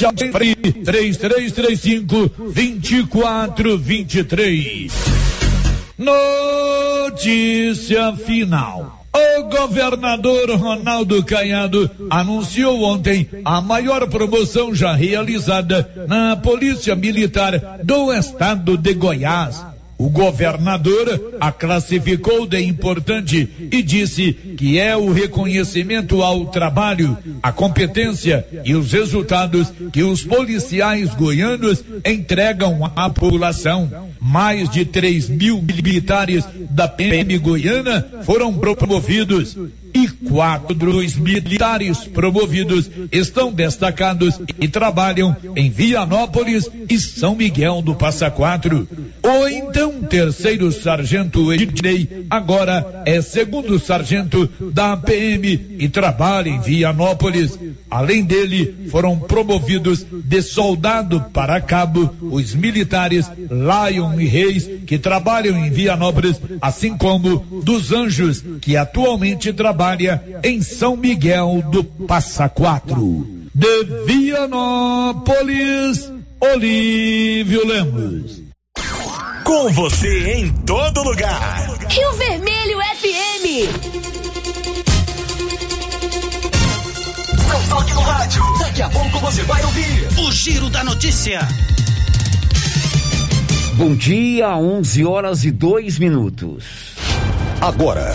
3335 2423. Notícia final. O governador Ronaldo Caiado anunciou ontem a maior promoção já realizada na Polícia Militar do Estado de Goiás. O governador a classificou de importante e disse que é o reconhecimento ao trabalho, a competência e os resultados que os policiais goianos entregam à população. Mais de 3 mil militares da PM goiana foram promovidos e quatro dos militares promovidos estão destacados e trabalham em Vianópolis e São Miguel do Passa Quatro. O então terceiro sargento Ednei agora é segundo sargento da PM e trabalha em Vianópolis. Além dele, foram promovidos de soldado para cabo os militares Lion e Reis que trabalham em Vianópolis, assim como dos Anjos que atualmente trabalham trabalha em São Miguel do Passa Quatro. De Vianópolis, Olívio Lemos. Com você em todo lugar. Rio Vermelho FM. Não toque no rádio. Daqui a pouco você vai ouvir o Giro da Notícia. Bom dia, 11 horas e 2 minutos. Agora.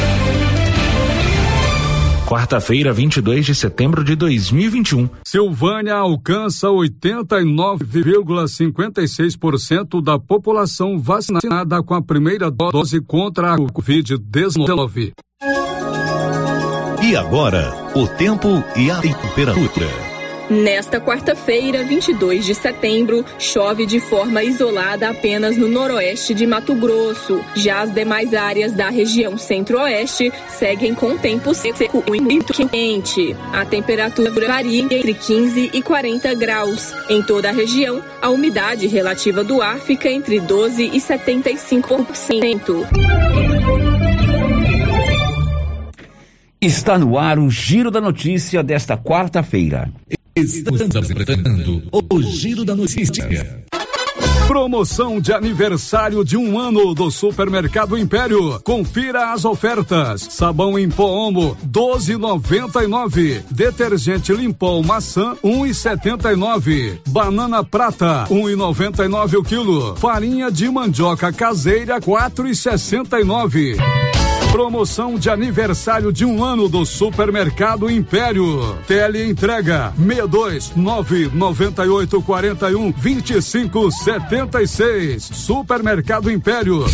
quarta-feira, 22 de setembro de 2021. Silvânia alcança 89,56% da população vacinada com a primeira dose contra a Covid-19. E agora, o tempo e a temperatura. Nesta quarta-feira, 22 de setembro, chove de forma isolada apenas no noroeste de Mato Grosso. Já as demais áreas da região centro-oeste seguem com tempo seco e muito quente. A temperatura varia entre 15 e 40 graus. Em toda a região, a umidade relativa do ar fica entre 12 e 75%. Está no ar o Giro da Notícia desta quarta-feira. Estamos apresentando o Giro da Notícia. Promoção de aniversário de um ano do Supermercado Império. Confira as ofertas. Sabão em pó Omo, 12,99. Detergente Limpol maçã, 1,79. Banana prata, 1,99 o quilo. Farinha de mandioca caseira, 4,69. Promoção de aniversário de um ano do Supermercado Império. Tele entrega 62 998 41 25 76. Supermercado Império.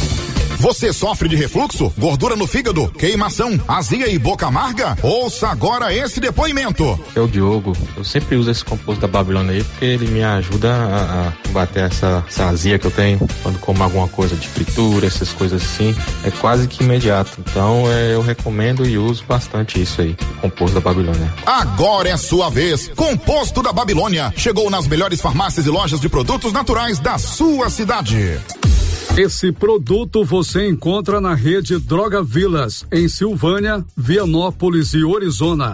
Você sofre de refluxo, gordura no fígado, queimação, azia e boca amarga? Ouça agora esse depoimento. É o Diogo. Eu sempre uso esse composto da Babilônia aí porque ele me ajuda a, a combater essa, essa azia que eu tenho quando como alguma coisa de fritura, essas coisas assim. É quase que imediato. Então é, eu recomendo e uso bastante isso aí, composto da Babilônia. Agora é sua vez. Composto da Babilônia chegou nas melhores farmácias e lojas de produtos naturais da sua cidade. Esse produto você encontra na rede Droga Vilas, em Silvânia, Vianópolis e Orizona.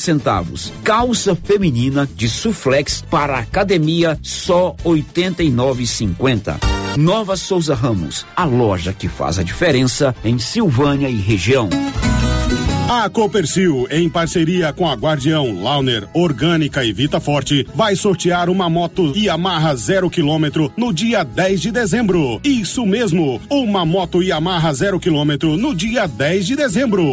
centavos. Calça feminina de suflex para academia só 89,50. Nova Souza Ramos, a loja que faz a diferença em Silvânia e região. A Copercil, em parceria com a Guardião, Launer, Orgânica e Vita Forte, vai sortear uma moto Yamaha zero quilômetro no dia 10 de dezembro. Isso mesmo, uma moto Yamaha zero quilômetro no dia 10 de dezembro.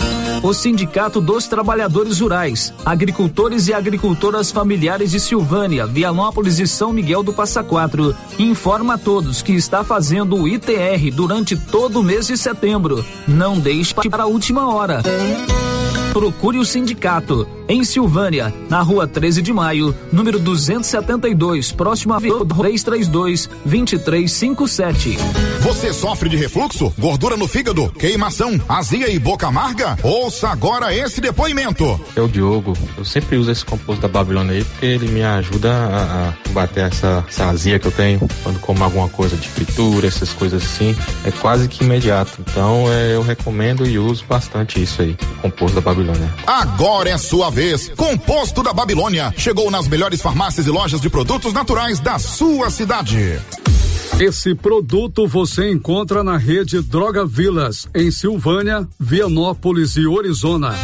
O Sindicato dos Trabalhadores Rurais, Agricultores e Agricultoras Familiares de Silvânia, Vianópolis e São Miguel do Passa Quatro informa a todos que está fazendo o ITR durante todo o mês de setembro. Não deixe para a última hora. Procure o sindicato em Silvânia, na rua 13 de maio, número 272, próximo a 332 2357. Você sofre de refluxo, gordura no fígado, queimação, azia e boca amarga? Ouça agora esse depoimento. É o Diogo. Eu sempre uso esse composto da Babilônia aí porque ele me ajuda a, a combater essa, essa azia que eu tenho quando como alguma coisa de fritura, essas coisas assim. É quase que imediato. Então é, eu recomendo e uso bastante isso aí, o composto da Babilônia. Agora é sua vez vez. Composto da Babilônia. Chegou nas melhores farmácias e lojas de produtos naturais da sua cidade. Esse produto você encontra na rede Droga Vilas, em Silvânia, Vianópolis e Orizona.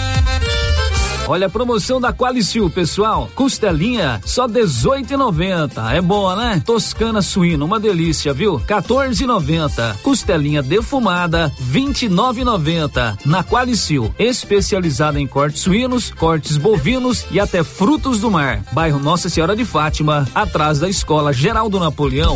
Olha a promoção da Qualicil, pessoal. Costelinha só 18,90. É boa, né? Toscana suína, uma delícia, viu? 14,90. Costelinha defumada 29,90. Na Qualicil, especializada em cortes suínos, cortes bovinos e até frutos do mar. Bairro Nossa Senhora de Fátima, atrás da Escola Geraldo Napoleão.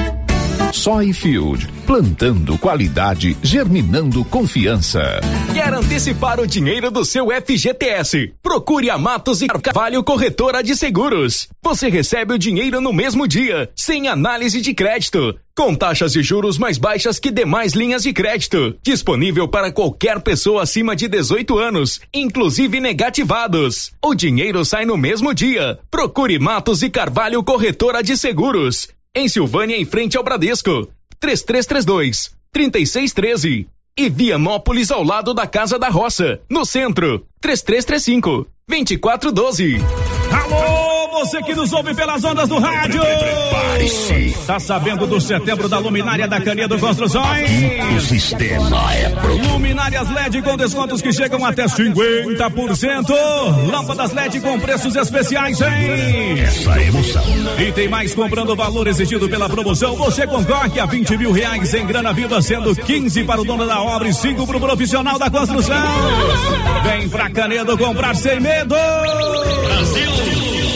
Soyfield, plantando qualidade, germinando confiança. Quer antecipar o dinheiro do seu FGTS? Procure a Matos e Carvalho Corretora de Seguros. Você recebe o dinheiro no mesmo dia, sem análise de crédito, com taxas de juros mais baixas que demais linhas de crédito. Disponível para qualquer pessoa acima de 18 anos, inclusive negativados. O dinheiro sai no mesmo dia. Procure Matos e Carvalho Corretora de Seguros. Em Silvânia, em frente ao Bradesco. 3332 3613. E Vianópolis ao lado da Casa da Roça, no centro. 3335 2412. Alô! Você que nos ouve pelas ondas do rádio. Tá sabendo do setembro da luminária da Canedo Construções? O sistema é pronto. Luminárias LED com descontos que chegam até 50%. Lâmpadas LED com preços especiais, hein? Essa emoção. E tem mais comprando o valor exigido pela promoção. Você concorre a 20 mil reais em grana viva, sendo 15 para o dono da obra e 5 para o profissional da construção. Vem pra Canedo comprar sem medo. Brasil!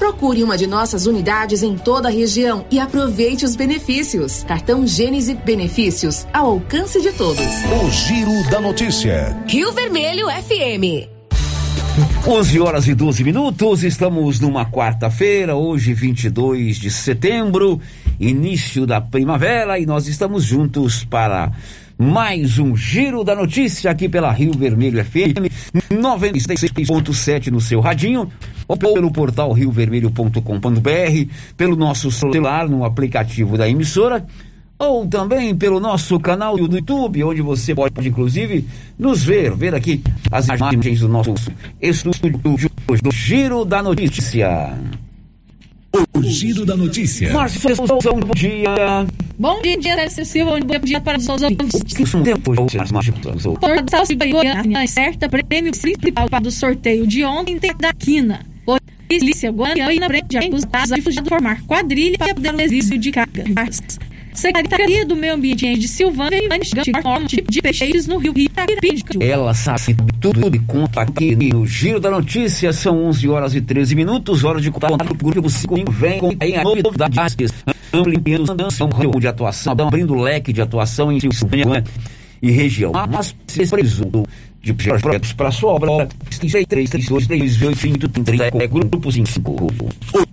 Procure uma de nossas unidades em toda a região e aproveite os benefícios. Cartão Gênese Benefícios ao alcance de todos. O Giro da Notícia. Rio Vermelho FM. 11 horas e 12 minutos, estamos numa quarta-feira, hoje 22 de setembro, início da primavera e nós estamos juntos para mais um Giro da Notícia aqui pela Rio Vermelho FM 96.7 no seu radinho ou pelo portal riovermelho.com.br, pelo nosso celular no aplicativo da emissora ou também pelo nosso canal do YouTube, onde você pode, inclusive, nos ver, ver aqui as imagens do nosso estúdio do Giro da Notícia. O Giro da Notícia. Márcio Souza, bom dia. Bom dia, excessivo, bom dia para os ouvintes. Tempo, Portal Goiânia certa prêmio principal do sorteio de ontem da Quina. Polícia Goiânia e na frente acusados de fugir de formar quadrilha para poder desvio de cargas. Secretaria do Meio Ambiente de Silvânia investiga forma de peixes no rio Itapiripídico. Ela sabe tudo e conta aqui no Giro da Notícia. São 11 horas e 13 minutos. Hora de contar o grupo 5 vem com a novidades. Ampliando o de atuação, abrindo o leque de atuação em Silvânia e região. Mas precisou de projetos para sua obra. 3332 é grupos em 5. O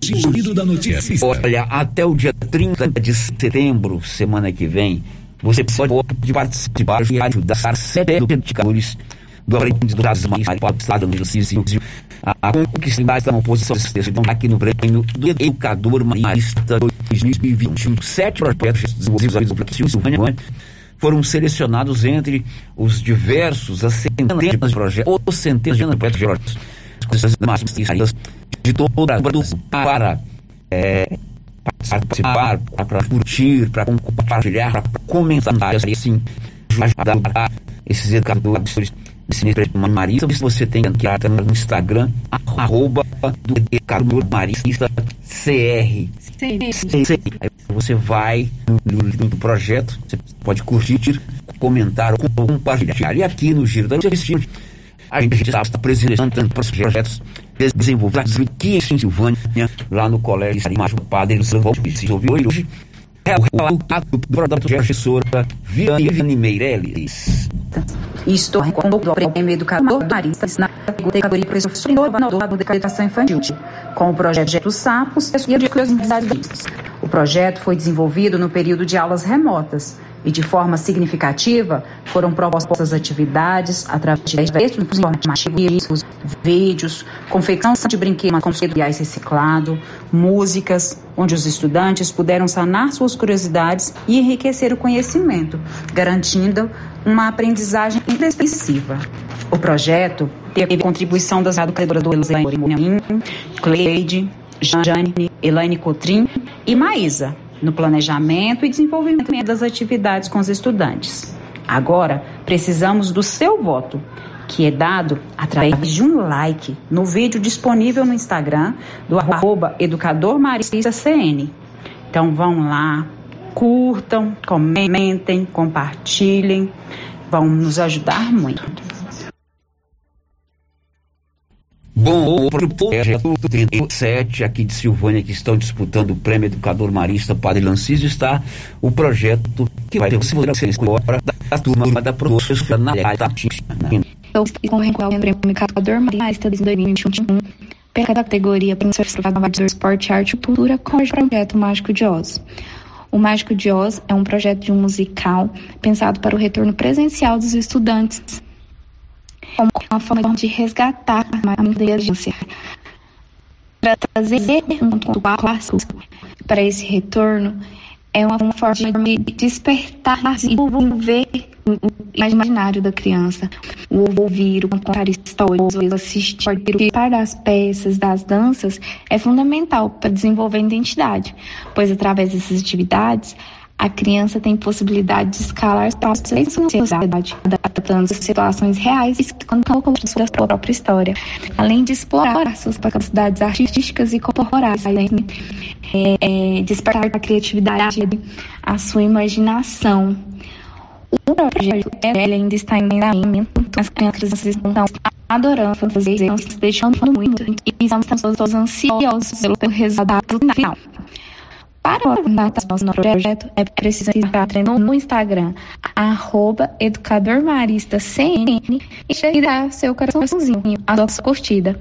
Giro da Notícia. Olha, até o dia 30 de setembro, semana que vem, você pode participar e ajudar sete educadores do aprendizado das mais para do exercício a conquistar da oposição então aqui no prêmio do educador marista 2021 sete projetos desenvolvidos pelo Silvânia foram selecionados entre os diversos, as centenas de projetos, ou centenas de projetos de toda para é, participar, para curtir, para compartilhar, para comentar, assim, ajudar esses educadores Marista, se você tem que entrar no Instagram, arroba do educador marista CR. Aí você vai no, projeto, você pode curtir, comentar ou compartilhar. E aqui no Giro da Notícia, a gente está apresentando projetos desenvolvidos aqui em Silvânia, lá no Colégio Padre Você ouviu hoje? É o relato do professora Viane Meirelles. e estou com o prêmio Educador Maristas na categoria Professor Inovador da Educação Infantil, com o projeto Sapos e a curiosidade O projeto foi desenvolvido no período de aulas remotas e de forma significativa foram propostas atividades através de informativos, vídeos, confecção de brinquedos com materiais reciclados, músicas, onde os estudantes puderam sanar suas curiosidades e enriquecer o conhecimento, garantindo uma aprendizagem inexpressiva. O projeto teve contribuição das educadoras Elaine Cleide, Jane, Elaine Cotrim e Maísa, no planejamento e desenvolvimento das atividades com os estudantes. Agora, precisamos do seu voto, que é dado através de um like no vídeo disponível no Instagram do arroba educadormaristacn. Então vão lá, curtam, comentem, compartilhem, vão nos ajudar muito. Bom, o projeto 37 aqui de Silvânia que estão disputando o Prêmio Educador Marista Padre Lancísio. Está o projeto que vai ter agora da turma da professora Natália Eu concorrendo ao Prêmio Educador Marista de 2021 pela categoria Professor do Esporte, Arte e Cultura com o projeto Mágico de Oz. O Mágico de Oz é um projeto de um musical pensado para o retorno presencial dos estudantes como uma forma de resgatar a inteligência, para trazer um passo para esse retorno é uma forma de despertar e envolver o imaginário da criança. O ouvir, o contar histórias, o assistir, participar das peças, das danças é fundamental para desenvolver a identidade, pois através dessas atividades a criança tem possibilidade de escalar espaços em sociedade, adaptando situações reais e contando sua própria história, além de explorar suas capacidades artísticas e corporais, é, é, despertar a criatividade, a sua imaginação. O projeto ainda está em andamento, as crianças estão adorando fazer, deixando muito e estamos todos ansiosos pelo resultado final. Para o no projeto, é preciso entrar no Instagram, arroba educadormaristacn e dar seu coraçãozinho, a nossa curtida.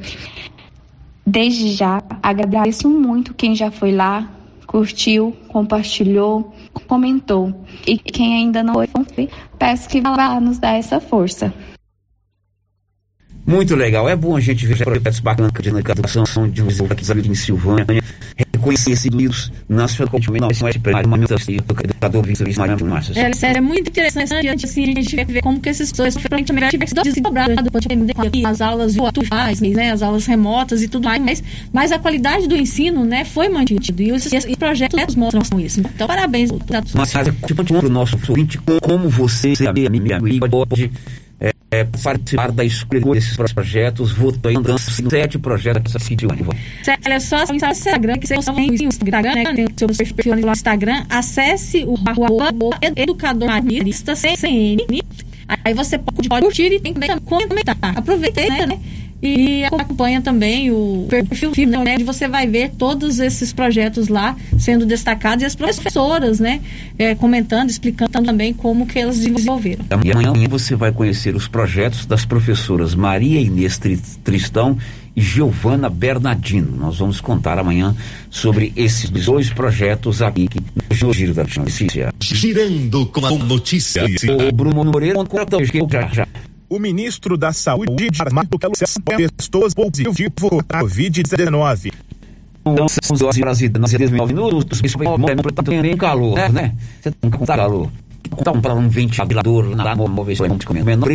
Desde já, agradeço muito quem já foi lá, curtiu, compartilhou, comentou. E quem ainda não foi, peço que vá lá nos dar essa força. Muito legal. É bom a gente ver projetos bacanas de educação de um aqui em Silvânia, reconhecidos nacionalmente, educador É sério, é muito interessante assim, a gente ver como que esses pessoas realmente tivessem desdobrado as aulas virtuais, né, as aulas remotas e tudo mais, mas, mas a qualidade do ensino, né, foi mantido e os, e projetos mostram isso. Então, parabéns. Mas, tipo, o nosso ouvinte, como você, a minha amiga, pode é, é, participar da escolha desses projetos, votando em sete projetos aqui de ônibus. É só o Instagram, que você tem Instagram, né? Tem o seu perfil no Instagram, acesse o Educador Marista CN. Aí você pode curtir e também comentar. Aproveitei, né? E acompanha também o perfil né, onde você vai ver todos esses projetos lá sendo destacados e as professoras, né, é, comentando, explicando também como que elas desenvolveram. E amanhã você vai conhecer os projetos das professoras Maria Inês Tristão e Giovana Bernardino. Nós vamos contar amanhã sobre esses dois projetos aqui no Giro da Notícia. Girando com a notícia. O Bruno Moreira conta já já. O ministro da Saúde, Armando testou positivo da Covid-19. Então, são 12 horas e 19 minutos. Isso tem calor, né? Você nunca contar calor. Contar um, um ventilador lá no móvel, menor,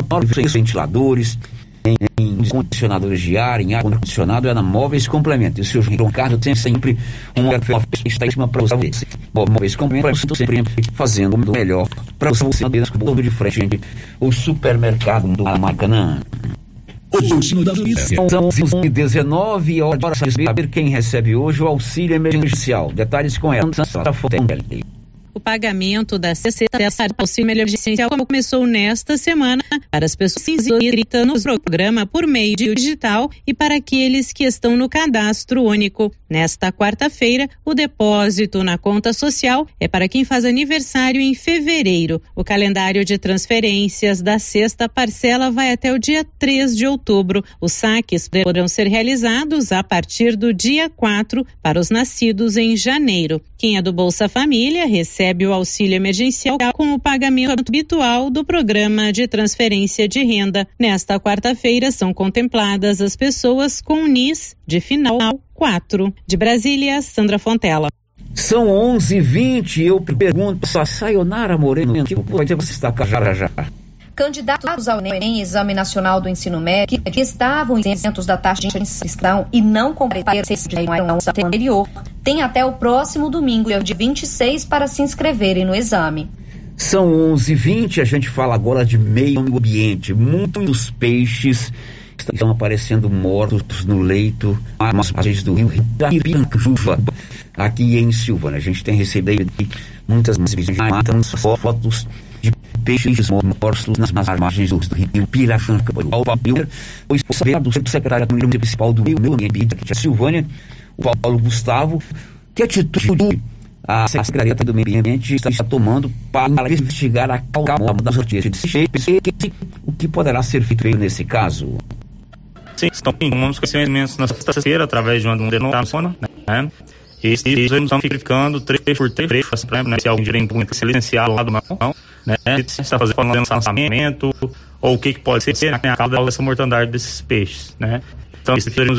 ventiladores em, em condicionadores de ar, em ar condicionado, é na Móveis Complemento. E o seu João Carlos tem sempre um está em cima para você. Móveis Complemento, sempre fazendo o melhor para você de frente. O supermercado da Maracanã. São 19 horas para saber quem recebe hoje o auxílio emergencial. Detalhes com ela. o pagamento da cesta auxílio emergencial como começou nesta semana para as pessoas inscritas no programa por meio digital e para aqueles que estão no cadastro único. Nesta quarta-feira, o depósito na conta social é para quem faz aniversário em fevereiro. O calendário de transferências da sexta parcela vai até o dia 3 de outubro. Os saques poderão ser realizados a partir do dia 4 para os nascidos em janeiro. Quem é do Bolsa Família recebe o auxílio emergencial com o pagamento habitual do programa de transferência de renda. Nesta quarta-feira são contempladas as pessoas com NIS de final 4. De Brasília, Sandra Fontela. São 11:20 e eu pergunto a Sayonara Moreno, que pode você está já já. Candidatos ao Enem, Exame Nacional do Ensino Médio, que estavam isentos da taxa de inscrição e não compareceram ao anterior, têm até o próximo domingo, dia 26, para se inscreverem no exame. São 11:20. A gente fala agora de meio ambiente. Muitos peixes estão aparecendo mortos no leito, nas margens do rio Irapiranjuva, aqui em Silvânia. A gente tem recebido muitas fotos peixes mortos nas margens do rio Piracanca. O sabendo do secretário municipal do Meio Ambiente aqui de Silvânia, o Paulo Gustavo, que atitude a Secretaria do Meio Ambiente está tomando para investigar a calma das notícias de e o que poderá ser feito nesse caso? Sim, então, tomamos conhecimentos na sexta-feira através de uma denominação, né? E esses estão ficando trecho por trecho, né? Se alguém muito se licenciado lá do mão, né? Se está fazendo lançamento, ou o que, que pode ser, né? A causa dessa mortandade desses peixes, né? Então, estaremos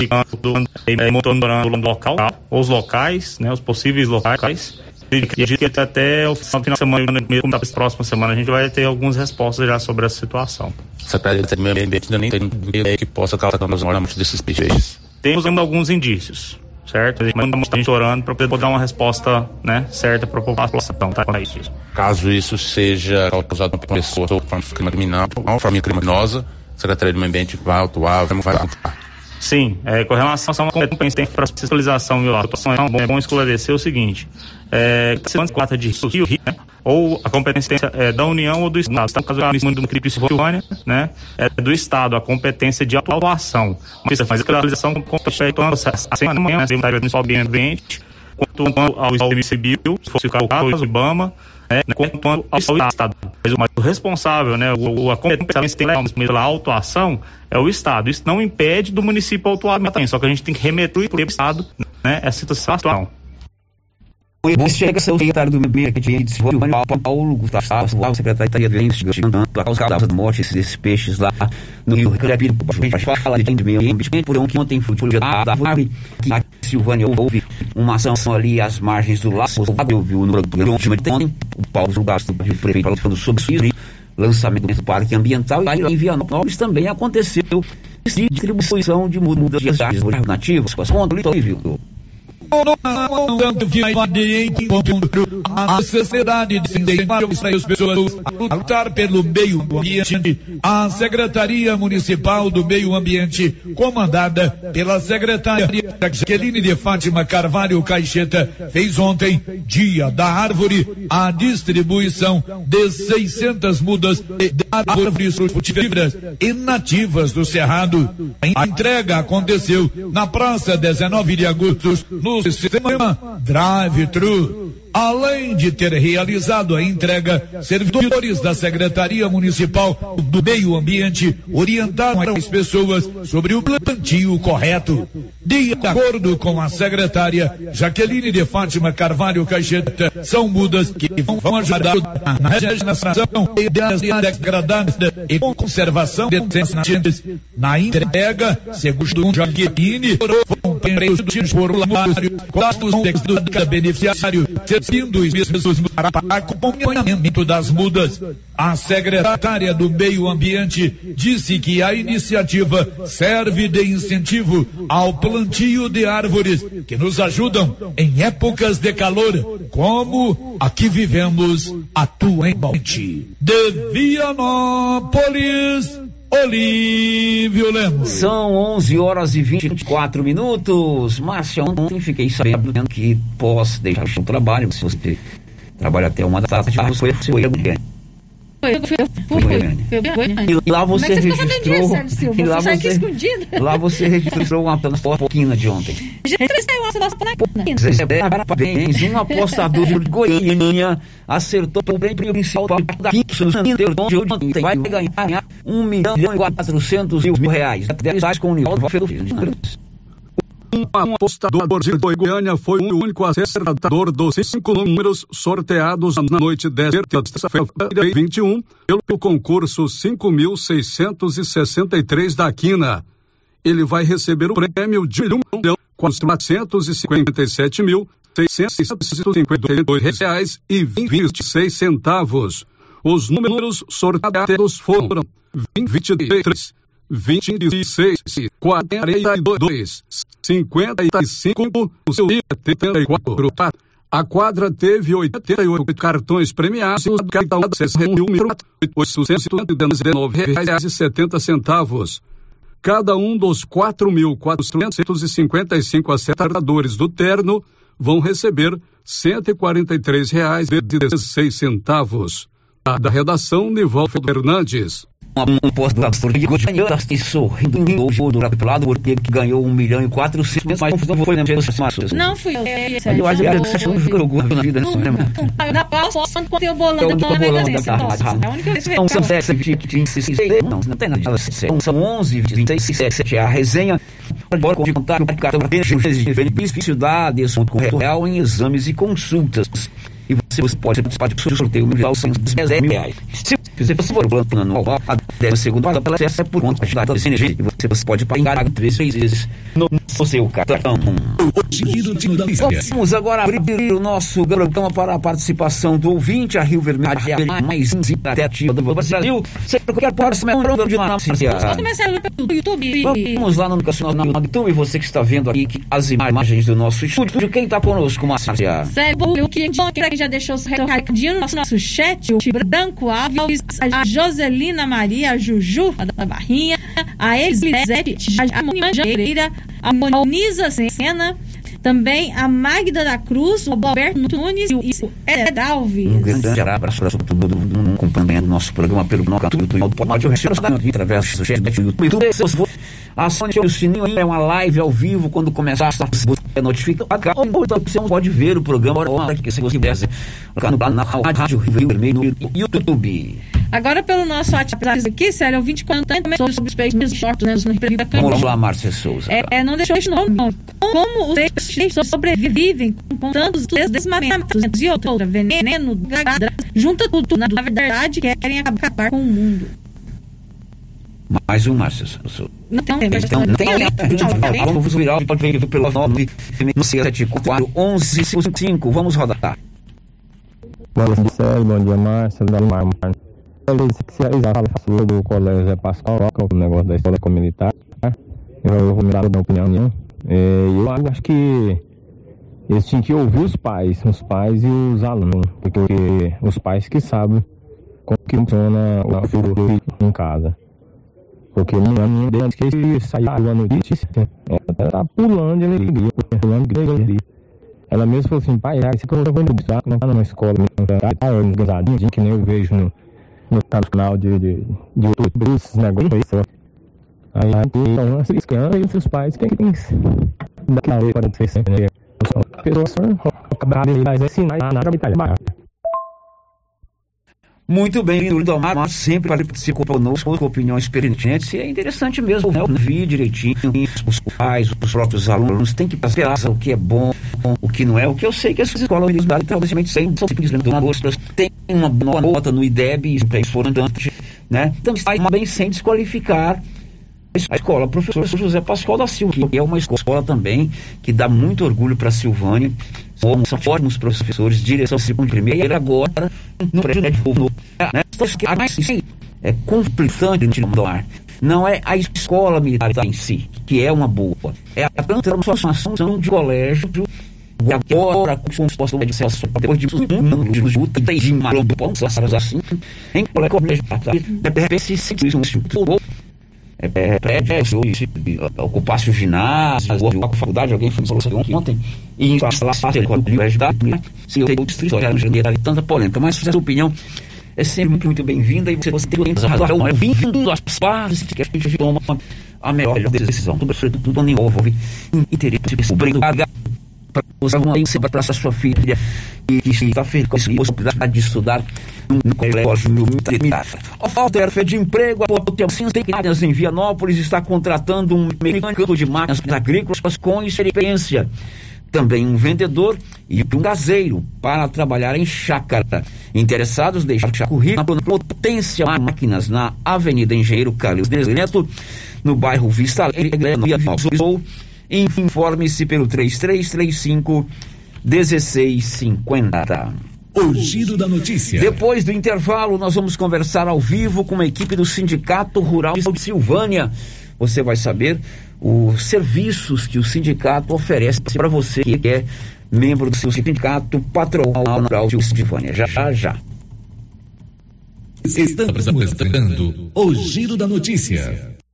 monitorando o local, os locais, né? Os possíveis locais, e acredito que até o final de semana, mesmo da próxima semana, a gente vai ter algumas respostas já sobre essa situação. Essa Secretaria de Meio Ambiente ainda nem tem que possa causar mortes desses peixes. Temos ainda alguns indícios, certo? A gente está orando para poder dar uma resposta né, certa para a população. Tá? Caso isso seja causado por uma pessoa ou forma criminal, uma forma criminosa, a Secretaria do Meio Ambiente vai atuar, vai atuar. Sim, é, com relação à competência para fiscalização e autuação, é bom, é bom esclarecer o seguinte: é, trata de Rio, né, ou a competência é da União ou do Estado. No caso do município de Silvânia, né, é do Estado, a competência de atuação. Mas a fiscalização compete assim, a manhã, a Municipal Ambiente, quanto ao ICBio, se fosse o caso, o IBAMA, né, quanto ao Estado. Mas o responsável, né, o, a competência pela autuação é o Estado. Isso não impede do município autuar também, só que a gente tem que remeter para o Estado né, essa situação. Chega seu secretário do meio ambiente de Silvânia, Paulo Gustavo, o secretário de investigando a causa da morte desses peixes lá no Rio Recreativo. A gente fala de meio ambiente, por onde ontem foi da árvore, que a Silvânia houve uma ação ali às margens do lago, eu vi no programa de ontem, o Paulo Gastão, o prefeito, falando sobre isso, lançamento do parque ambiental, e em Vianópolis também aconteceu de distribuição de mudas de árvores nativas, com as contas, Lívio a necessidade de incentivar as pessoas a lutar pelo meio ambiente. A Secretaria Municipal do Meio Ambiente, comandada pela secretária Jaqueline de Fátima Carvalho Caixeta, fez ontem, Dia da Árvore, a distribuição de 600 mudas de árvores frutíferas e nativas do Cerrado. A entrega aconteceu na praça 19 de agosto, no sistema drive-thru. Além de ter realizado a entrega, servidores da Secretaria Municipal do Meio Ambiente orientaram as pessoas sobre o plantio correto. De acordo com a secretária Jaqueline de Fátima Carvalho Caixeta, são mudas que vão ajudar na regeneração de áreas degradadas e conservação de nascentes. Na entrega, segundo Jaqueline, foram preenchidos formulário com os do beneficiário servindo os mesmos para acompanhamento das mudas. A secretária do Meio Ambiente disse que a iniciativa serve de incentivo ao plantio de árvores que nos ajudam em épocas de calor, como a que vivemos atualmente. De Vianópolis, Olívio Lemos. São 11 horas e 24 minutos. Márcia, ontem fiquei sabendo que posso deixar o trabalho, se você trabalha até uma da tarde, foi, foi, foi, E lá você é registrou. e lá Você lá você registrou uma pouquinho de ontem. Parabéns, um apostador de Goiânia acertou o prêmio principal da de ontem. Vai ganhar um milhão e quatrocentos mil reais. Dez reais com o Nivaldo Feliz. Um apostador de Goiânia foi o único acertador dos cinco números sorteados na noite desta terça-feira, 21, pelo concurso 5.663 da Quina. Ele vai receber o prêmio de um milhão quatrocentos reais e vinte seis centavos. Os números sorteados foram 23, 26, 42, 55, 74. A quadra teve 88 cartões premiados, cada um R$ reais e 70 centavos. Cada um dos 4.455 acertadores do terno vão receber 143 reais e 16 centavos. Da redação, Nival Fernandes. Um apostador de Goiânia está sorrindo do lado porque que ganhou um milhão e quatrocentos, mas não foi na Massos. Não fui eu. Eu acho que você não ficou orgulho na vida, não, né? Na qual só quando tem o bolão da Então, bolão bolão da da é a única vez que Então, são vinte, vinte, seis, não, não tem nada. São, são onze, vinte, sete, a resenha. Agora, com contar o cartão de benefício da desconto real em exames e consultas. E você, você pode participar do sorteio mundial sem 10 mil reais. Se você for plano anual, a 10 segundo, ela é por conta da CNG. E você, você pode pagar três vezes no, no seu cartão. Vamos agora abrir o nosso programa para a participação do ouvinte, a Rio Vermelho, a mais interativa do Brasil. Você qualquer próximo é um programa de notícia. YouTube. Vamos lá no Educacional no YouTube, você que está vendo aqui as imagens do nosso estúdio. Quem está conosco, Márcia? Sério, o que quem já deixou seu recadinho no nosso, nosso chat, o Branco Alves, a Joselina Maria, a Juju da Barrinha, a Elisete, a Manjareira, a Monisa Sena, também a Magda da Cruz, o Alberto Nunes e o Ed Alves. Um grande abraço para todo mundo acompanhando nosso programa pelo do YouTube. Através do chat do YouTube. Acione o sininho aí, é uma live ao vivo. Quando começar, você é notificado. Então você pode ver o programa hora que você quiser. Na Rádio Rio Vermelho no YouTube. Agora pelo nosso WhatsApp aqui, sério, o 20 contando também sobre os peixes shorts, né, Vamos lá, Márcia Souza. É, é, não deixou isso não. Como os peixes sobrevivem com tantos desmamentos e outra, veneno, junta tudo, na verdade, querem acabar com o mundo. Mais um, Márcia Souza. Não tem, Então, não tem Vamos virar, pode ver pelo 9 74 11 55. Vamos rodar. Bom dia, Célio. Bom dia, Márcia. Bom dia, Márcia. Eu do colégio Zé Pascoal, que é o negócio da escola militar. Eu vou me dar a minha opinião. É, eu acho que eles tinham que ouvir os pais, os pais e os alunos, porque os pais que sabem como que funciona o filho em casa. Porque um ano desde que saiu a notícia, ela tá pulando de alegria, pulando de alegria. Ela mesma falou assim, pai, esse que eu vou mudar, não tá numa escola, tá organizadinho, que nem eu vejo no, no canal de, de, de YouTube, esses negócios aí, só. Aí, então, essas crianças e os pais tem que dar a para ser sempre, né? A pessoa só acabar de mas ensinar nada para trabalhar. Muito bem, o Lidomar mas sempre participa conosco com opiniões pertinentes e é interessante mesmo, né? Ouvir direitinho os pais, os próprios alunos, tem que esperar o que é bom, o que não é. O que eu sei que essas escolas universitárias tradicionalmente sempre são simples donadoras, tem uma boa nota no IDEB, isso é importante, né? Então, faz bem sem desqualificar a escola professor José Pascoal da Silva, que é uma escola também que dá muito orgulho para a Silvânia. São ótimos professores, direção segunda primeira, agora no prédio novo. Né? Mas é conflitante no ar. Não é a escola militar em si, que é uma boa. É a transformação de colégio agora com os postos de acesso depois de luta e de marombo, assim, em colégio de repente se isso um é, é, prédio, se ocupasse o ginásio, ou a faculdade, alguém falou assim ontem, e instalar fácil com a ajudar, se eu tenho distrito, já não tanta polêmica, mas a sua opinião é sempre muito, bem-vinda e você, você tem razão, é vindo às partes que a gente toma a melhor decisão, tudo, tudo envolve interesse, obrigado para você uma para sua filha e que está feliz com a possibilidade de estudar no colégio militar. Oferta de emprego, a Potencias em Vianópolis está contratando um mecânico de máquinas agrícolas com experiência também um vendedor e um caseiro para trabalhar em chácara. Interessados, deixar currículo na Potência Máquinas, na Avenida Engenheiro Carlos Neto, no bairro Vista Alegre, ou informe-se pelo 3335 1650. O giro da notícia. Depois do intervalo, nós vamos conversar ao vivo com a equipe do Sindicato Rural de Silvânia. Você vai saber os serviços que o sindicato oferece para você que é membro do seu sindicato patronal rural de Silvânia. Já, já, já. Estamos apresentando o giro da notícia.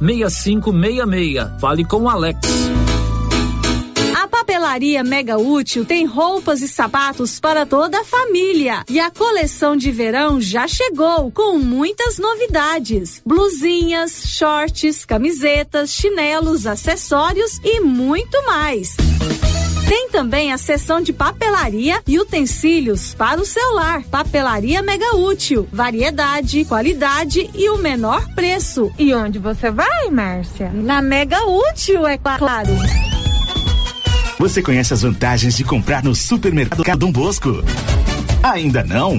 6566. Fale com Alex. A papelaria Mega Útil tem roupas e sapatos para toda a família. E a coleção de verão já chegou com muitas novidades: blusinhas, shorts, camisetas, chinelos, acessórios e muito mais. Tem também a seção de papelaria e utensílios para o celular. Papelaria Mega Útil. Variedade, qualidade e o menor preço. E onde você vai, Márcia? Na Mega Útil, é claro. Você conhece as vantagens de comprar no supermercado Dom Bosco? Ainda não?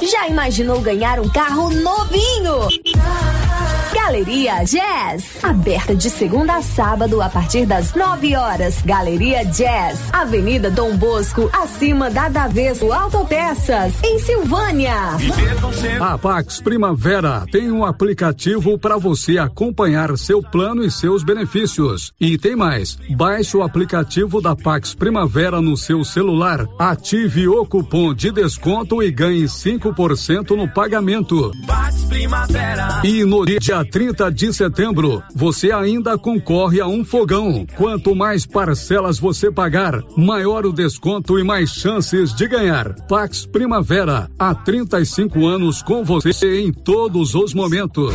Já imaginou ganhar um carro novinho? Galeria Jazz, aberta de segunda a sábado a partir das 9 horas. Galeria Jazz, Avenida Dom Bosco, acima da Daveso Autopeças, em Silvânia. A Pax Primavera tem um aplicativo para você acompanhar seu plano e seus benefícios. E tem mais, baixe o aplicativo da Pax Primavera no seu celular, ative o cupom de desconto e ganhe 5% no pagamento. E no dia 30 de setembro, você ainda concorre a um fogão. Quanto mais parcelas você pagar, maior o desconto e mais chances de ganhar. Pax Primavera, há 35 anos com você em todos os momentos.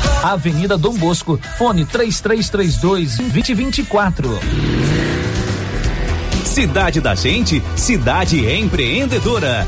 Avenida Dom Bosco, fone 3332 2024. Cidade da Gente, cidade empreendedora.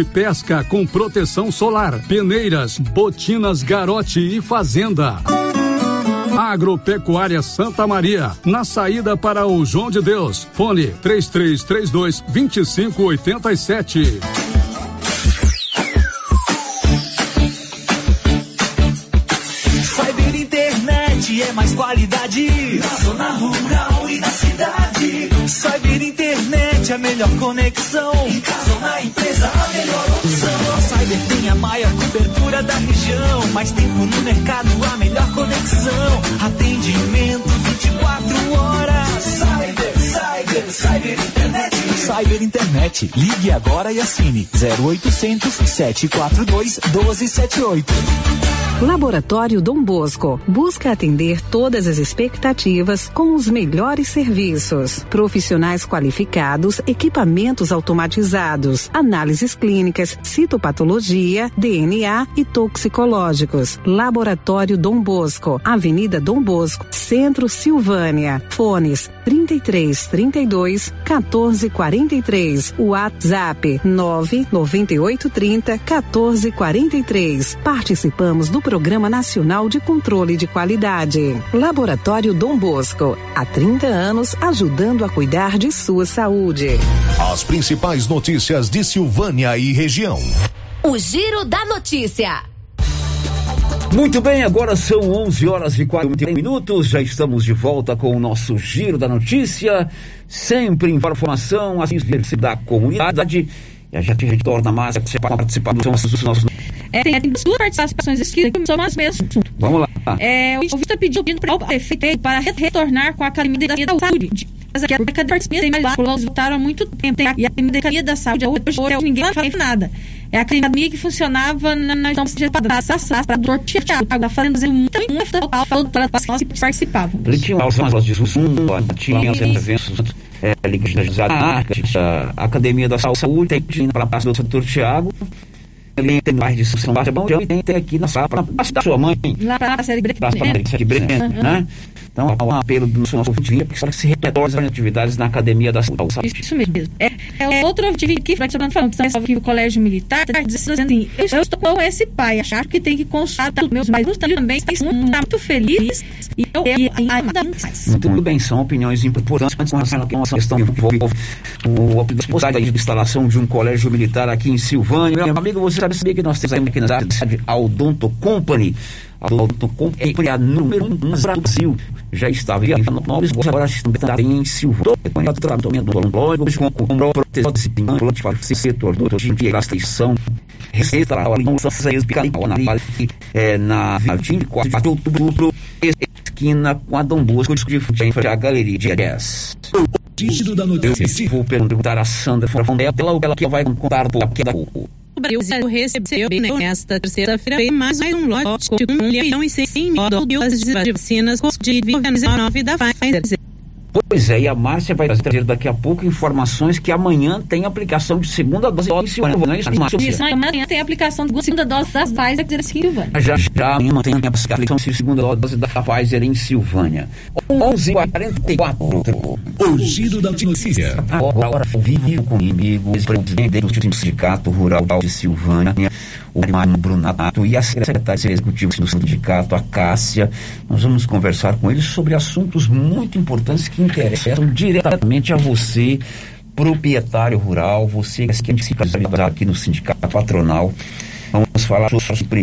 pesca com proteção solar, peneiras, botinas, garote e fazenda. Agropecuária Santa Maria, na saída para o João de Deus. Fone 3332 2587. Melhor conexão. Em casa ou na empresa, a melhor opção. A Cyber tem a maior cobertura da região. Mais tempo no mercado, a melhor conexão. Atendimento 24 horas. Cyber, Cyber, Internet. Ligue agora e assine 0800 742 1278. Laboratório Dom Bosco busca atender todas as expectativas com os melhores serviços. Profissionais qualificados, equipamentos automatizados, análises clínicas, citopatologia, DNA e toxicológicos. Laboratório Dom Bosco, Avenida Dom Bosco, Centro Silvânia. Fones 33 32 14 43. WhatsApp 998 30 14 43. Participamos do Programa Nacional de Controle de Qualidade. Laboratório Dom Bosco, há 30 anos ajudando a cuidar de sua saúde. As principais notícias de Silvânia e região. O Giro da Notícia. Muito bem, agora são 11 horas e 41 minutos. Já estamos de volta com o nosso Giro da Notícia. Sempre informação, assistência da comunidade. E a gente retorna mais para participar dos nossos. É, tem, tem duas participações escritas que são as mesmas. Vamos lá. É, o ouvinte pediu para o prefeito para retornar com a Academia da Saúde. Mas aqui a Academia tem mais voltaram há muito tempo. Tem a, e a Academia da Saúde hoje, hoje ninguém fala nada. É a academia que funcionava na então para o doutor Tiago, tá fazendo muita muita falando para as pessoas que participavam. Ele tinha aulas de Zoom, tinha eventos é, ligados à Academia da Saúde, tem para a praça do doutor Tiago. Ele tem mais de São Sebastião e tem, tem aqui na sala para da sua mãe. Lá para a série Breque, né? Então, um apelo do nosso ouvinte para que se retorne as atividades na Academia da Saúde. Isso mesmo. É, é outro ouvinte aqui, falando, que o Colégio Militar, dizendo assim, eu estou com esse pai, achar que tem que consultar meus pais também está muito feliz e eu ainda mais. Muito bem, são opiniões importantes com relação a questão que envolve a possibilidade de instalação de um colégio militar aqui em Silvânia. Meu amigo, você sabia que nós temos aqui na cidade a Odonto Company, a Odonto Company é a número um no Brasil. Já estava em Novos, agora também em Silvânia. Com o tratamento odontológico, com com proteção de implante para o setor do de gastação, receita, a licença espical na é, na 24 de outubro, esquina com a Dom Bosco, de frente à Galeria de 10. Dígito da notícia. Vou perguntar a Sandra Fondela, ela que vai contar um pouco da pouco. Brasil recebeu nesta terça-feira mais um lote com 1 milhão e 100 mil doses de vacinas Covid-19 da Pfizer. Pois é, e a Márcia vai trazer daqui a pouco informações que amanhã tem aplicação de segunda dose é isso, amanhã tem aplicação de segunda dose das Pfizer em Silvânia. Já, já amanhã tem aplicação de segunda dose da Pfizer em Silvânia. 11h44. O giro da notícia. Agora, vivo comigo o presidente do Sindicato Rural de Silvânia, o Mário Brunato, e a secretária executiva do sindicato, a Cássia. Nós vamos conversar com eles sobre assuntos muito importantes que interessam diretamente a você, proprietário rural, você que é sindicalizado aqui no sindicato patronal. Vamos falar sobre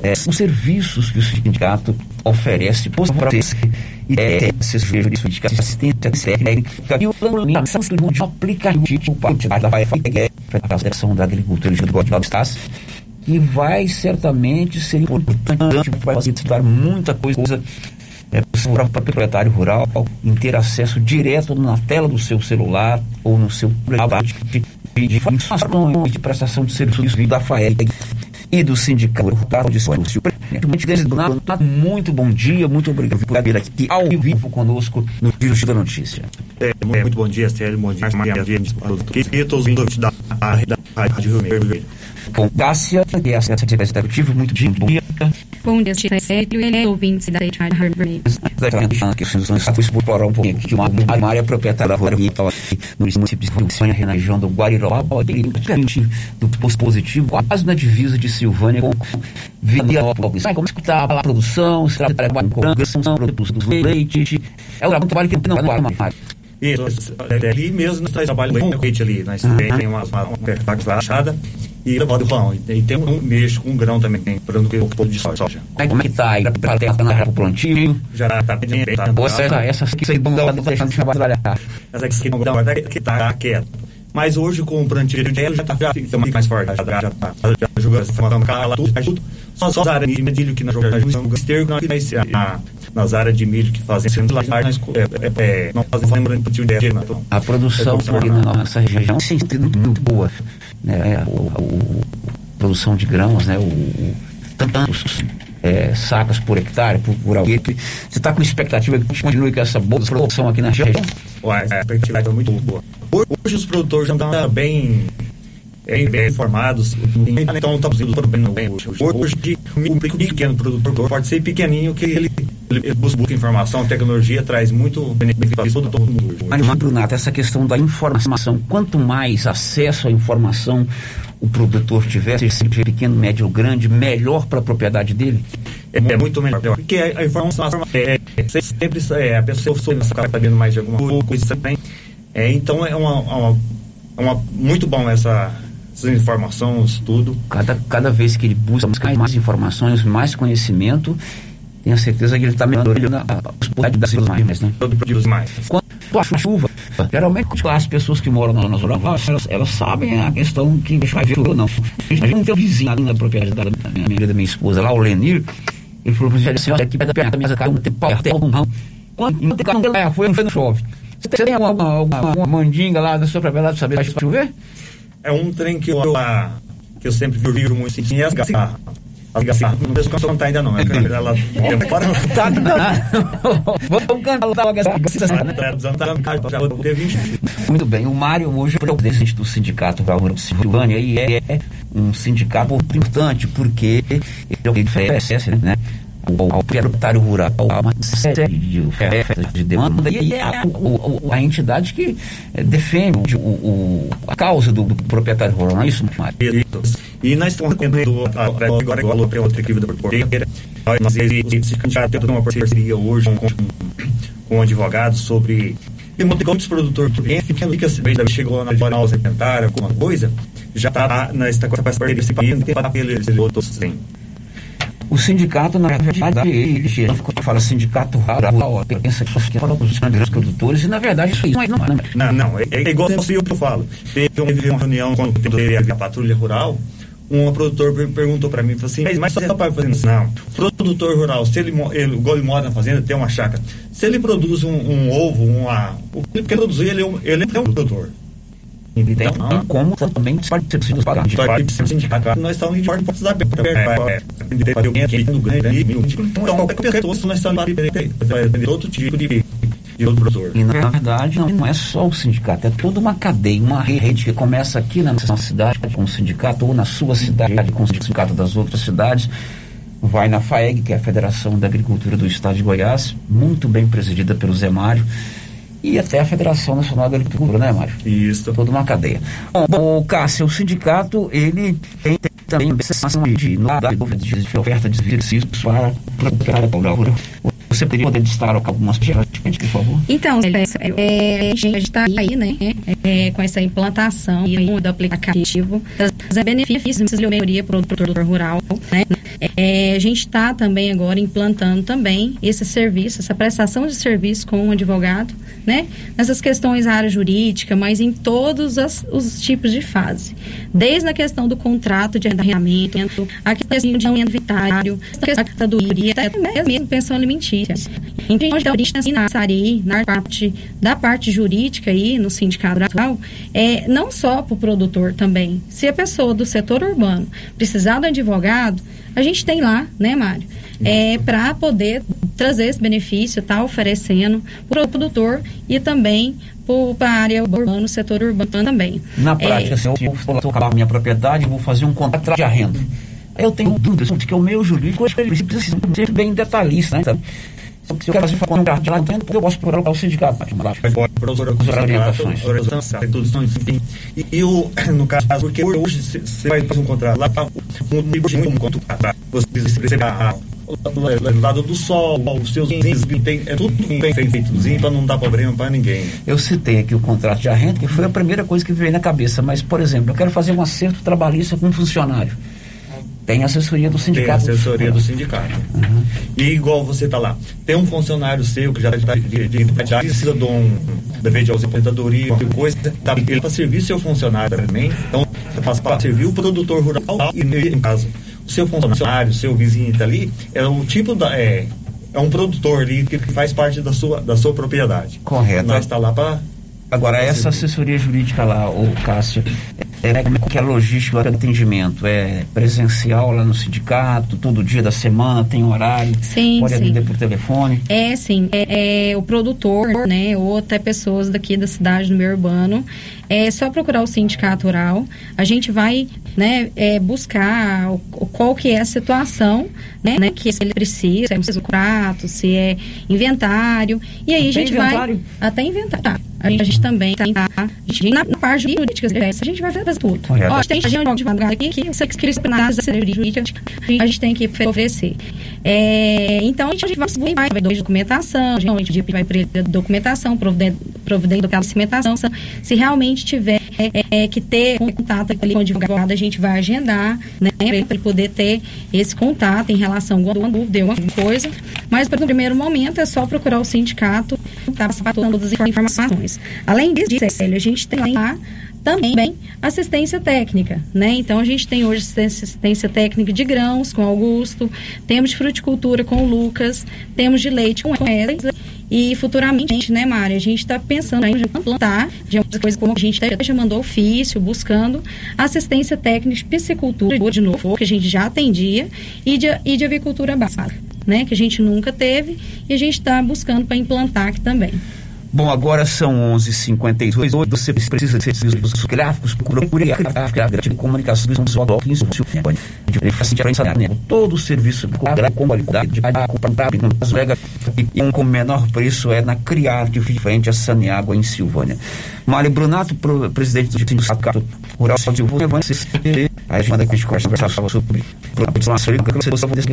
é, os serviços que o sindicato oferece para você e é, serviços de assistência técnica e o lançamento de um aplicativo para a Federação da Agricultura Código do Estado, que vai certamente ser importante para facilitar muita coisa é, para o proprietário rural em ter acesso direto na tela do seu celular ou no seu de, de informações de prestação de serviços da FAEG e do Sindicato Rural de São Muito bom dia, muito obrigado por vir aqui ao vivo conosco no Giro da Notícia. É, muito bom dia, Sérgio, bom dia, Maria e todos os ouvintes da Rádio Rio Vermelho. Com Cássia, que é a secretária executiva, muito bom dia. Bom dia, Sérgio, e ouvintes da Rádio Rio Vermelho. que foi explorar um pouquinho aqui, uma, uma área proprietária rural no município de Silvânia, na região do diferente do posto positivo, quase na divisa de Silvânia com Vianópolis. Como é que está a produção, se trabalha com progressão, produtos do leite, é um trabalho que não é mais. Isso, ali mesmo nós trabalhamos com leite ali, nós uhum. tem uma, uma, uma baixada e levado pão. E tem um mexo com grão também, para um pouco de soja. Como é que tá aí? Para ter a prontinho? Já tá bem. Tá, essa, essas que vocês vão dar deixando de trabalhar. Essa aqui que não dá, que tá quieto. Mas hoje com o plantio de já tá já fica mais forte, já, já, já, já jogando, matando cara tudo, tudo. Só, as áreas de milho que nós jogamos esterco, nós, na, nas áreas de milho que fazem sendo lá, nós é, é, é, não fazemos plantio de erva. Então, a produção é, aqui na nossa região tem sido muito boa, né? O, o, a produção de grãos, né? O, tantos é, sacas por hectare, por, por alguém. Você está com expectativa que continue com essa boa produção aqui na região? Ué, a expectativa é muito boa. Hoje os produtores já estão bem, bem, bem informados, então estão produzindo bem hoje. Hoje, o pequeno produtor pode ser pequenininho que ele, ele busca informação, tecnologia traz muito benefício para todo mundo. Mas, Brunato, essa questão da informação, quanto mais acesso à informação o produtor tiver, seja pequeno, médio ou grande, melhor para a propriedade dele? É, é, muito melhor. Porque a informação é, é, sempre é, a pessoa está sabendo mais de alguma coisa também. É, então é uma, uma, uma, muito bom essa, essa informação, estudo. Cada, cada vez que ele busca mais informações, mais conhecimento, tenho certeza que ele está melhorando as possibilidades mais, né? Mais. Quando a chuva, geralmente as pessoas que moram na zona rural, elas, elas sabem a questão que vai ver ou não. A gente não tem um vizinho ali na propriedade da minha, da minha esposa, lá o Lenir, ele falou para assim, olha, aqui perto da minha casa, um tem pau, tem algum ramo. Quando tem carro, foi, não chove. Você tem alguma, alguma, alguma mandinga lá na sua propriedade para saber se vai chover? É um trem que eu, que eu sempre vi muito assim, é as garrafas. As garrafas. Não vejo cantar ainda não. É ela para tá, Vamos cantar logo essa Muito bem, o Mário hoje é o presidente do Sindicato Rural Silvânia e é um sindicato importante porque ele oferece, né? Ao proprietário rural uma série de demanda e é a, a, a entidade que é, defende o, o, a causa do, do, proprietário rural, não é isso, Mário? E nós estamos tendo agora igual outra equipe da porteira, nós já temos uma parceria hoje com, com um advogado sobre tem muitos produtores que fica chegou na jornal alimentar, alguma coisa, já está nessa parceria seguindo, tem para eles outros têm. O sindicato, na verdade, ele fala sindicato rural, pensa que é para os grandes produtores, e na verdade isso não é. Não, não, não é, é igual eu que eu falo. Teve uma reunião teve a patrulha rural, um produtor perguntou para mim, falou assim, mas você não fazer isso? Não. Produtor rural, se ele, ele, ele mora na fazenda, tem uma chácara, se ele produz um, um ovo, uma, o que ele produzir, ele, é ele é um produtor. Então, não, como também participantes dos parados. Nós estamos em portas abertas. Então, qualquer pessoa, nós estamos para outro tipo de e outro professor. E na verdade não, não, é só o sindicato, é toda uma cadeia, uma rede que começa aqui na nossa cidade com o sindicato, ou na sua cidade com o sindicato das outras cidades, vai na FAEG, que é a Federação da Agricultura do Estado de Goiás, muito bem presidida pelo Zé Mário, e até a Federação Nacional da Agricultura, né, Mário? Isso. Toda uma cadeia. Bom, bom Cássio, o sindicato, ele tem também de, de, de, de oferta de exercícios para, para a rural. Você poderia destacar algumas gente, por favor? Então, é, a gente está aí, né, é, com essa implantação do aplicativo, trazendo benefícios de melhoria para o produtor rural, né? É, a gente está também agora implantando também esse serviço, essa prestação de serviço com um advogado, né? Nessas questões área jurídica, mas em todos as, os tipos de fase. Desde a questão do contrato de arrendamento, a questão de inventário, a questão do até mesmo pensão alimentícia. Então, a gente está na parte da parte jurídica aí no sindicato rural, é não só para o produtor também. Se a pessoa do setor urbano precisar do advogado, a gente tem lá, né, Mário? É, para poder trazer esse benefício, tá oferecendo para o produtor e também para a área urbana, o setor urbano também. Na prática, é, assim, eu vou acabar minha propriedade, vou fazer um contrato de arrenda. Eu tenho dúvidas, porque o meu jurídico precisa ser bem detalhista, né? Se eu quero fazer um contrato lá dentro, eu posso procurar o sindicato. Lá, Professora, orientações. E, e o, no caso, porque hoje você vai fazer um contrato lá, um tipo de contrato, você recebe a lado do sol, os seus tem, é tudo bem feitozinho para não dar problema para ninguém. Eu citei aqui o contrato de arrenda, que foi a primeira coisa que veio na cabeça, mas, por exemplo, eu quero fazer um acerto trabalhista com um funcionário. Tem assessoria do sindicato. Tem assessoria do sindicato. Uhum. E igual você está lá, tem um funcionário seu que já está já precisa de um dever de aposentadoria, coisa, tá, ele para servir seu funcionário também. Então, para servir o produtor rural e em casa. O seu funcionário, seu vizinho está ali, é o tipo da. É, é um produtor ali que faz parte da sua, da sua propriedade. Correto. Nós está lá para Agora, essa assessoria jurídica lá, o Cássio, é, como é que é a logística do atendimento? É presencial lá no sindicato, todo dia da semana, tem horário? Sim, Pode sim. atender por telefone? É, sim. É, é, o produtor, né, ou até pessoas daqui da cidade, do meio urbano, é só procurar o sindicato rural. A gente vai né, é, buscar o, qual que é a situação né, né, que ele precisa, se é um contrato, se é inventário. E aí Até a gente inventário? vai. Até inventário. A gente, a gente também tá, a gente, na, na parte jurídica, a gente vai fazer tudo. Correto. Ó, tem gente advogado aqui que você escreve nada da jurídica, a gente tem que oferecer. É, então a gente vai vai, vai documentação, a gente vai para documentação, providência da documentação, se realmente tiver é, é, que ter contato ali com o advogado, a gente vai agendar, né, para poder ter esse contato em relação a alguma dúvida, alguma coisa. Mas, no primeiro momento, é só procurar o sindicato, tá passando todas as informações. Além disso, a gente tem lá também assistência técnica, né? Então a gente tem hoje assistência técnica de grãos com Augusto, temos de fruticultura com o Lucas, temos de leite com Wesley e futuramente, né, Mari, a gente está pensando em implantar de algumas coisas como a gente já mandou ofício, buscando assistência técnica de piscicultura de novo, que a gente já atendia, e de, e de avicultura básica, né, que a gente nunca teve e a gente está buscando para implantar aqui também. Bom, agora são 11h52. Você precisa de serviços gráficos, procure a gráfica de comunicação 15 de Todo o serviço com qualidade de comprar e com menor preço é na Criar de frente a Saneágua em Silvânia. Mário Brunato, presidente do Sindicato Rural de Silvânia, a manda que a gente conversar sobre a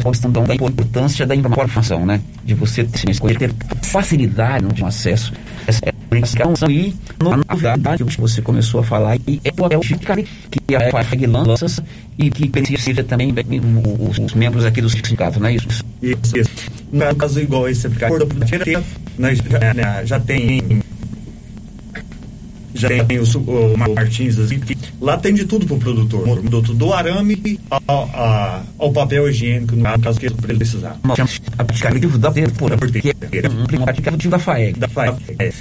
questão da importância da informação, né? De você ter facilidade no acesso essa e novidade que você começou a falar e é o que a FAG lança e que beneficia também os membros aqui do sindicato, não é isso? Isso, isso. No caso igual esse aplicativo, nós já, já tem já tem o, o Martins, assim, que lá tem de tudo para o produtor, do arame ao, ao, ao, papel higiênico, no caso que ele precisar. Aplicativo da porque é aplicativo da FAEG. Da FAEG. É.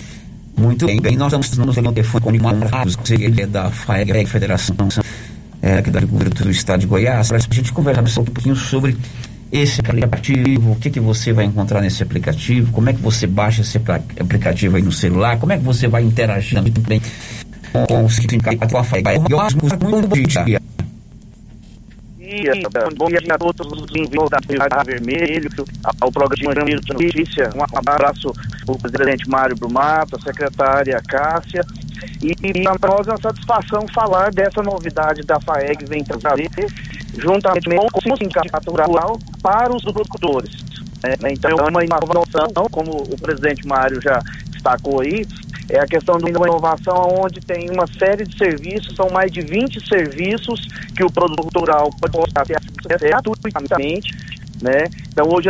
Muito bem, bem, nós estamos no telefone com o Marcos, que é da FAEG, Federação é, aqui da Agricultura do Estado de Goiás, para a gente conversar um pouquinho sobre esse aplicativo, o que, que você vai encontrar nesse aplicativo, como é que você baixa esse aplicativo aí no celular, como é que você vai interagir também com o sindicato com a FAEG. Muito bom dia. Bom dia a todos os enviados da Cidade Vermelho, ao programa de Notícia. Um abraço ao presidente Mário Brumato, a secretária Cássia. E, para nós é uma satisfação falar dessa novidade da FAEG vem trazer, juntamente com o Sindicato Rural, para os produtores. É, então, é uma inovação, como o presidente Mário já destacou aí, é a questão de uma inovação onde tem uma série de serviços, são mais de 20 serviços que o produtor rural pode acesso gratuitamente, né? Então hoje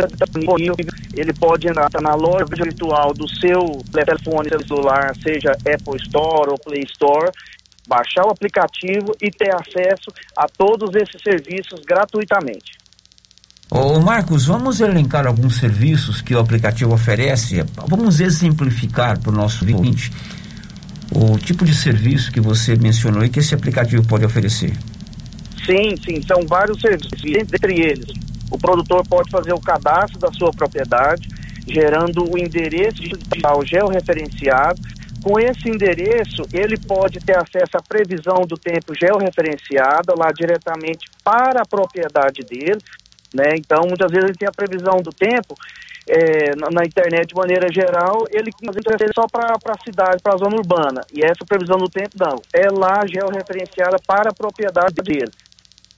ele pode entrar na loja virtual do seu telefone celular, seja Apple Store ou Play Store, baixar o aplicativo e ter acesso a todos esses serviços gratuitamente. Ô Marcos, vamos elencar alguns serviços que o aplicativo oferece. Vamos exemplificar para o nosso ouvinte o tipo de serviço que você mencionou e que esse aplicativo pode oferecer. Sim, sim, são vários serviços. Entre eles, o produtor pode fazer o cadastro da sua propriedade, gerando o endereço digital georreferenciado. Com esse endereço, ele pode ter acesso à previsão do tempo georreferenciada lá diretamente para a propriedade dele, né? Então, muitas vezes ele tem a previsão do tempo é, na, na, internet de maneira geral, ele é só para a cidade, para a zona urbana. E essa previsão do tempo não. É lá georreferenciada para a propriedade dele.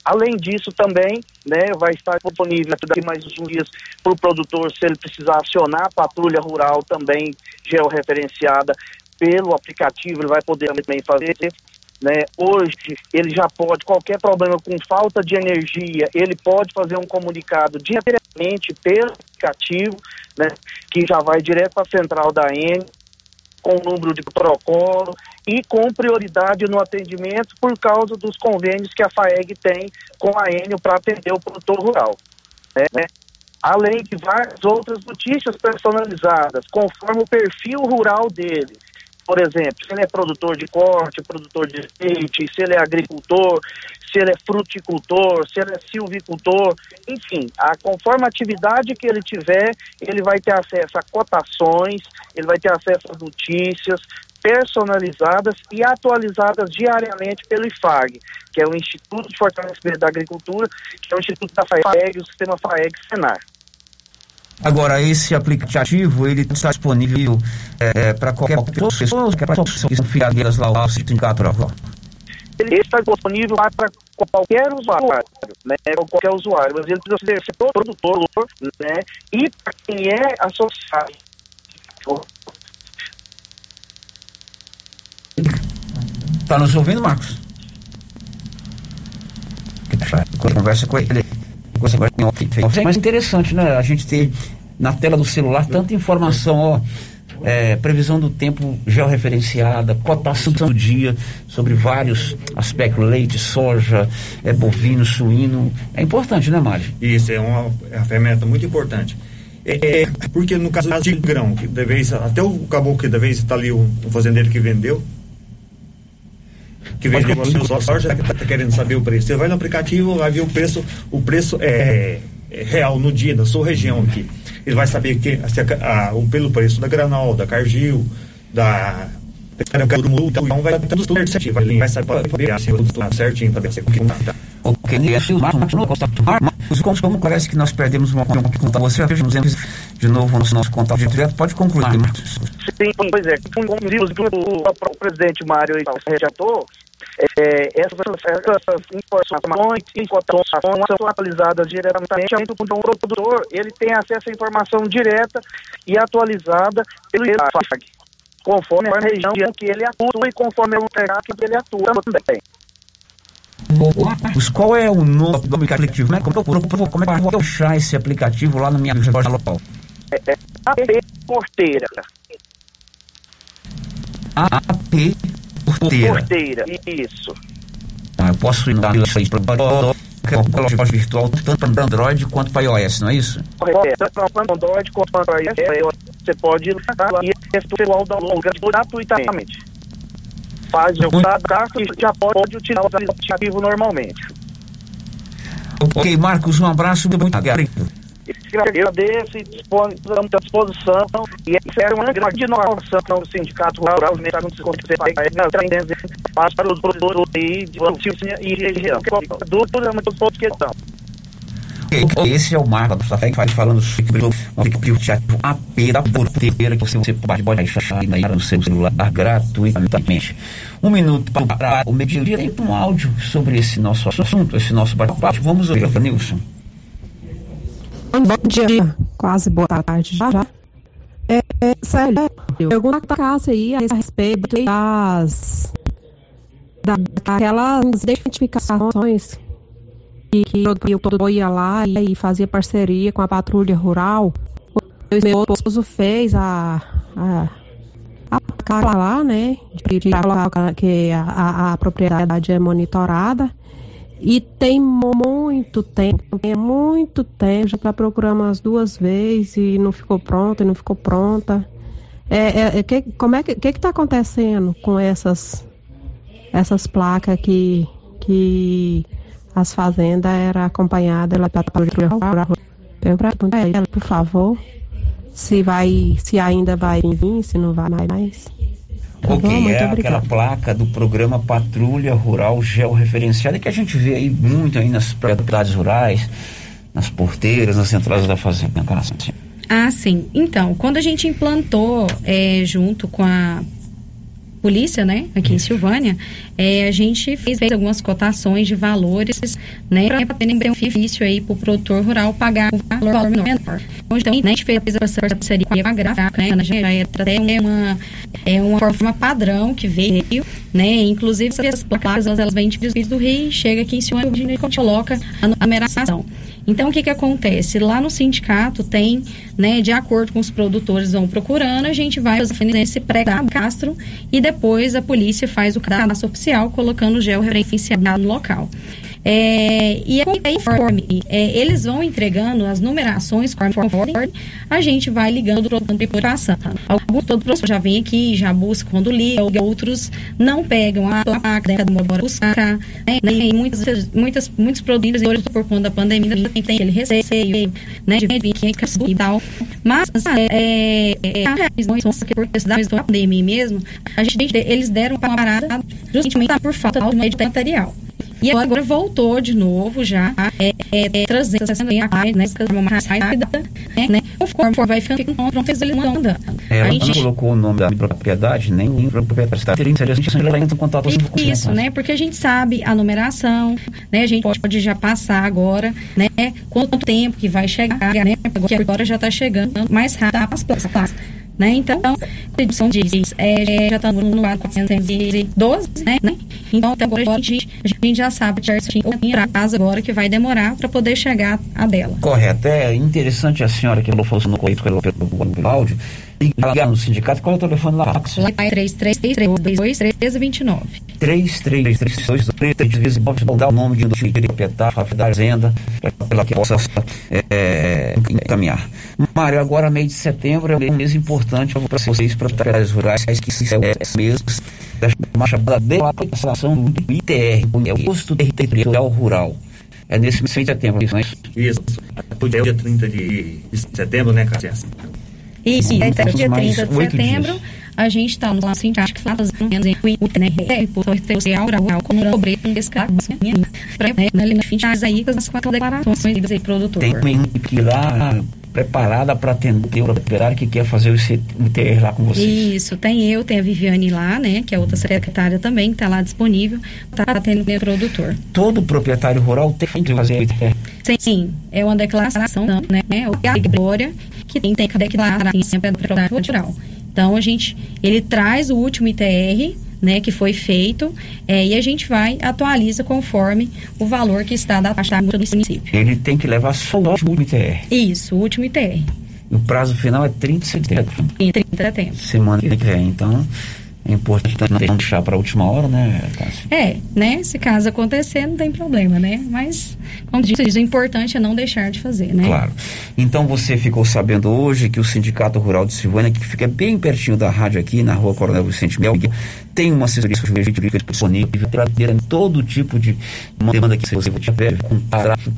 Além disso, também né, vai estar disponível daqui mais uns dias para o produtor, se ele precisar acionar a patrulha rural também georreferenciada pelo aplicativo, ele vai poder também fazer. Né? Hoje ele já pode, qualquer problema com falta de energia, ele pode fazer um comunicado diretamente pelo aplicativo, né? que já vai direto para a central da AN, com o número de protocolo e com prioridade no atendimento por causa dos convênios que a FAEG tem com a Enio para atender o produtor rural. Né? Além de várias outras notícias personalizadas, conforme o perfil rural dele por exemplo, se ele é produtor de corte, produtor de leite, se ele é agricultor, se ele é fruticultor, se ele é silvicultor, enfim, a, conforme a atividade que ele tiver, ele vai ter acesso a cotações, ele vai ter acesso a notícias personalizadas e atualizadas diariamente pelo IFAG, que é o Instituto de Fortalecimento da Agricultura, que é o Instituto da FAEG, o sistema FAEG-Senar. Agora, esse aplicativo, ele está disponível é, para qualquer pessoa, que para pessoas que são filiadas lá ao sindicato Ele está disponível para qualquer usuário, né, qualquer usuário, mas ele precisa ser produtor, né, e para quem é associado. Está nos ouvindo, Marcos? Conversa com ele. Mas interessante, né? A gente ter na tela do celular tanta informação, ó. É, previsão do tempo georreferenciada, cotação do dia sobre vários aspectos, leite, soja, é, bovino, suíno. É importante, né, Mário? Isso, é uma, é uma ferramenta muito importante. É, é, porque no caso de grão, que de vez, até o caboclo que da vez está ali, o, o fazendeiro que vendeu, que vende o soja, que está querendo saber o preço. Você vai no aplicativo, vai ver o preço, o preço é, é real no dia, da sua região aqui. Ele vai saber que, a, a, o, pelo preço da Granol, da Cargill, da então vai tudo certinho, ele vai saber tudo certinho também, você tá. Ok, Marcos, como parece que nós perdemos uma conta, você vejamos de novo no nosso contato direto, pode concluir, Marcos. Sim, pois é, como o presidente Mário rejatou, é, essas, essas informações cotações são atualizadas diretamente ao produtor, ele tem acesso à informação direta e atualizada pelo FAG, conforme a região que ele atua e conforme o mercado que ele atua também. Marcos, qual é o nome do aplicativo? Como é que eu, como é que eu vou achar esse aplicativo lá na minha loja local? É, é AP Porteira. AP Porteira. Porteira, isso. Ah, eu posso dar isso aí para uma loja virtual tanto para Android quanto para iOS, não é isso? Correto. Tanto para Android quanto para iOS, você pode ir lá e efetuar o download gratuitamente. Faz o cadastro e já pode utilizar o aplicativo normalmente. Ok, Marcos, um abraço muito obrigado agradeço e estamos à disposição. E é uma grande inovação do Sindicato Rural, os mercados de para os produtores e região. Dúvida, muito pouco questão. Esse é o Marco da Fé que faz falando sobre o aplicativo AP da porteira que você pode baixar no seu celular gratuitamente. Um minuto para o meio-dia um áudio sobre esse nosso assunto, esse nosso bate-papo. Vamos ouvir, Nilson. Bom dia, quase boa tarde já. já. É, é, sério, pergunta da Cássia aí a respeito das daquelas identificações que, que o produtor ia lá e fazia parceria com a patrulha rural. O meu esposo fez a, a, a cara lá, né? De, de que a, a, a propriedade é monitorada. E tem muito tempo, tem muito tempo, já está procurando umas duas vezes e não ficou pronta, e não ficou pronta. É, é, é que, como é que que está acontecendo com essas essas placas que que as fazendas era acompanhada ela tá perguntar ela, por favor, se vai, se ainda vai vir, se não vai mais. Tá ok, bom, é aquela placa do programa Patrulha Rural Georreferenciada que a gente vê aí muito aí nas propriedades rurais, nas porteiras, nas entradas da fazenda. Ah, sim. Então, quando a gente implantou é, junto com a polícia, né, aqui em Silvânia, é, a gente fez, fez, algumas cotações de valores, né, para ter benefício aí para o produtor rural pagar o valor, valor menor. Então, né, a gente fez essa parceria com a gráfica, né, já é até uma, é uma forma padrão que veio, né, inclusive essas placas, elas, elas vêm de do Rio, chega aqui em Silvânia e coloca a numeração. Então, o que, que acontece? Lá no sindicato tem, né, de acordo com os produtores vão procurando, a gente vai fazendo esse pré-cadastro e depois a polícia faz o cadastro oficial, colocando o gel referenciado no local. É, e aí, conforme é, eles vão entregando as numerações, conforme a gente vai ligando o produto por passando. Alguns todos já vem aqui, já busca quando liga, outros não pegam a placa, demora buscar, né? E muitas, muitas, muitos produtos por conta da pandemia, tem, aquele receio, né, de vir aqui e tal. Mas, é, é, é, por questão da pandemia mesmo, a gente, eles deram uma parada justamente por falta de material. E agora voltou de novo já, é, é, trazendo essa mais, né, mais rápida, né, né, conforme vai ficando andando. É, ela gente... não colocou o nome da propriedade, nem o proprietário. Teria interessante ela entra em contato com Isso, né, porque a gente sabe a numeração, né, a gente pode, já passar agora, né, quanto tempo que vai chegar, né, porque agora já está chegando mais rápido as placas. Né? Então, a edição diz, é, já estamos no ar 412, né? Então, até agora a gente, a gente já sabe certinho o prazo agora que vai demorar para poder chegar a dela. Correto. É interessante a senhora que falou, no correio pelo, pelo, pelo áudio, ligar no sindicato, qual é o telefone lá? Lá é 3332 3332 vou dar o nome de um proprietário, da Fazenda, para que possa é, encaminhar. Mário, agora mês de setembro é um mês importante para vocês, proprietários rurais, que se é mês da chamada demarcação do ITR, é o Posto Territorial Rural. É nesse mês de setembro, isso, não é isso? Isso. Até o dia 30 de setembro, né, Cássio? Isso, Sim, até o dia 30 de setembro, dias. a gente está no sindicato fazendo o né, social rural como cobrir um descargo para né, fim de aí com as quatro declarações do produtor. Tem equipe lá preparada para atender o proprietário que quer fazer o ITR lá com vocês. Isso, tem eu, tem a Viviane lá, né, que é outra secretária também, que está lá disponível, está atendendo o produtor. Todo proprietário rural tem que fazer o ITR? Sim, é uma declaração, né, o Glória, que tem, tem que declarar sempre do proprietário rural. Então, a gente, ele traz o último ITR, né, que foi feito, é, e a gente vai atualiza conforme o valor que está da taxa do município. Ele tem que levar só o último ITR. Isso, o último ITR. E o prazo final é 30 de setembro. 30 de setembro. Semana que vem, então é importante não deixar para a última hora, né, Cássio? É, né? Se caso acontecer, não tem problema, né? Mas, como disse, o importante é não deixar de fazer, né? Claro. Então você ficou sabendo hoje que o Sindicato Rural de Silvânia, que fica bem pertinho da rádio aqui, na rua Coronel Vicente Mel, tem uma assessoria jurídica disponível para ter todo tipo de demanda que você tiver, contrato,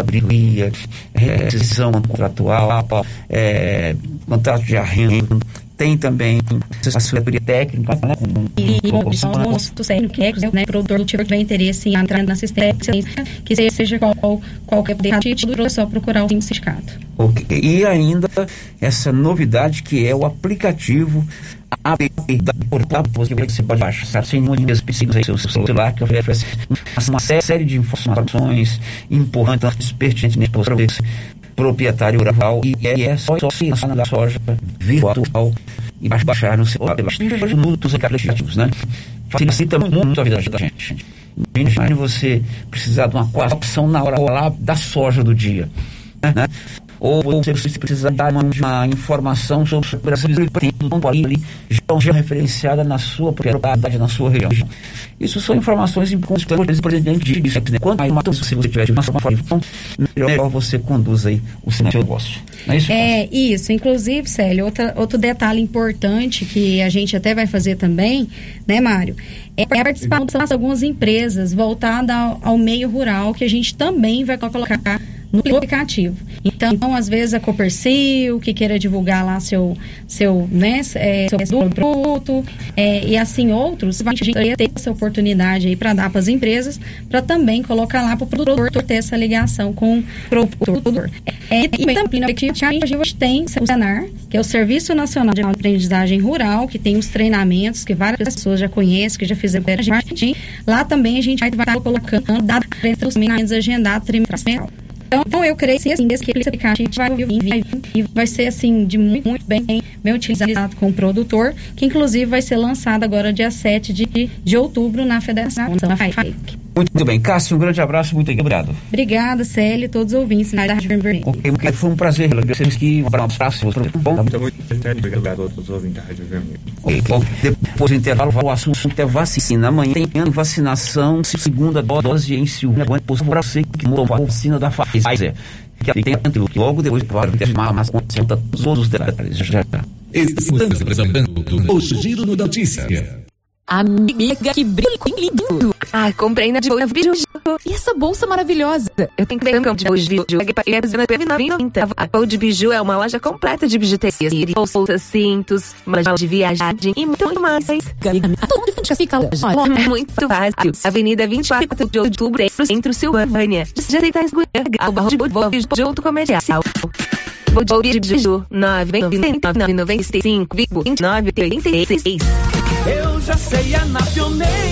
abriria, rescisão contratual, é, contrato de arrendo, tem também assessoria técnica, né? E são os técnicos, né? O produtor tiver interesse em entrar na assistência, que seja qual, qualquer título, é só procurar o sindicato. Okay. E ainda essa novidade que é o aplicativo da portal que você pode baixar sem muitas pesquisas aí seu celular que oferece uma série de informações importantes, pertinentes para você proprietário rural e é só pensar na soja virtual e baixar no celular pelos minutos aplicativos, né? Facilita muito a vida da gente. Imagine você precisar de uma opção na hora lá da soja do dia. Né? Ou você precisa dar uma, uma informação sobre o Brasil ali, já referenciada na sua propriedade, na sua região. Isso são informações importantes o presidente disse, né? Quanto mais se você tiver de informação, melhor você conduz aí o seu negócio. Não é isso? É, isso. Inclusive, Célio, outra, outro detalhe importante que a gente até vai fazer também, né, Mário? É a participação de algumas empresas voltada ao, ao meio rural, que a gente também vai colocar no aplicativo. Então, às vezes, a Copercil, que queira divulgar lá seu, seu, né, é, seu produto, é, e assim outros, gente ter essa oportunidade aí para dar para as empresas, para também colocar lá para o produtor ter essa ligação com o produtor. É, e também a gente tem o Senar, que é o Serviço Nacional de Aprendizagem Rural, que tem os treinamentos que várias pessoas já conhecem, que já fizeram a gente. Lá também a gente vai estar colocando dados treinamentos agendados trimestral. Então, eu creio que assim, esse aplicativo vai, vai, vai ser assim de muito, muito bem, bem utilizado com o produtor, que inclusive vai ser lançado agora dia 7 de, de outubro na Federação FAIC. Muito bem. Cássio, um grande abraço muito obrigado. Obrigada, Célio, todos os ouvintes da Rádio Vermelho. Okay, foi um prazer. Vocês que um abraço. Bom, muito, muito obrigado a todos os ouvintes da Rádio Vermelho. Okay, bom, depois do intervalo, o assunto é vacina. Amanhã tem vacinação, segunda dose em Silvânia. Para você que tomou a vacina da Pfizer. Que tem logo depois vai ter mais conta todos os detalhes. Já, já. Estamos apresentando o Giro no Notícia. Amiga, que brilho lindo! Ah, comprei na Boa Biju. E essa bolsa maravilhosa? Eu tenho que ver um de Biju. A Pão de Biju é uma loja completa de bijuterias, bolsas, cintos, manjal de viagem e muito mais. Olha, muito fácil. Avenida 24 de Outubro, Centro Silvânia. Já tais ao barro de junto comercial. Vou de Biju, 995 29 36. Eu já sei, é na pioneira.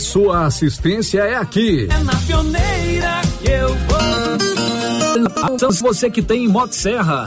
sua assistência é aqui. É na pioneira que eu vou. Se você que tem Motosserra.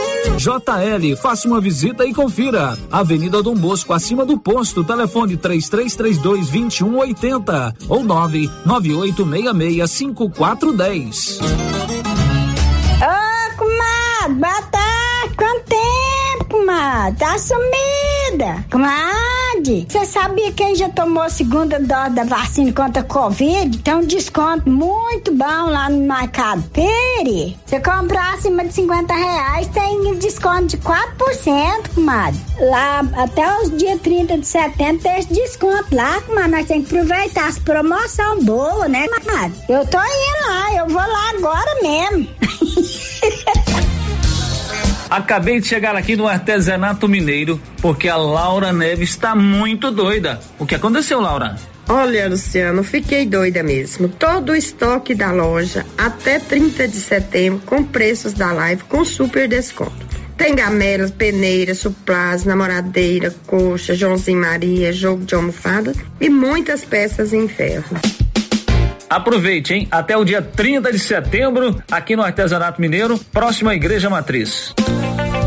JL, faça uma visita e confira. Avenida Dom Bosco, acima do posto, telefone 3332 2180 ou 99866 5410. Ô, comadre, boa tarde, quanto tempo, comadre? Tá sumida. Comadre, você sabia quem já tomou a segunda dose da vacina contra a Covid? Tem um desconto muito bom lá no Mercado Pere. Você comprar acima de 50 reais, tem desconto de 4%, comadre. Lá, até os dias 30 de setembro, tem esse desconto lá, comadre. Nós temos que aproveitar as promoção boa, né, comadre? Eu tô indo lá, eu vou lá agora mesmo. Acabei de chegar aqui no artesanato mineiro porque a Laura Neves está muito doida. O que aconteceu, Laura? Olha, Luciano, fiquei doida mesmo. Todo o estoque da loja até 30 de setembro com preços da live com super desconto. Tem gamelas, peneiras, suplás, namoradeira, coxa, Joãozinho Maria, jogo de almofada e muitas peças em ferro. Aproveite, hein? Até o dia 30 de setembro, aqui no Artesanato Mineiro, próxima à Igreja Matriz.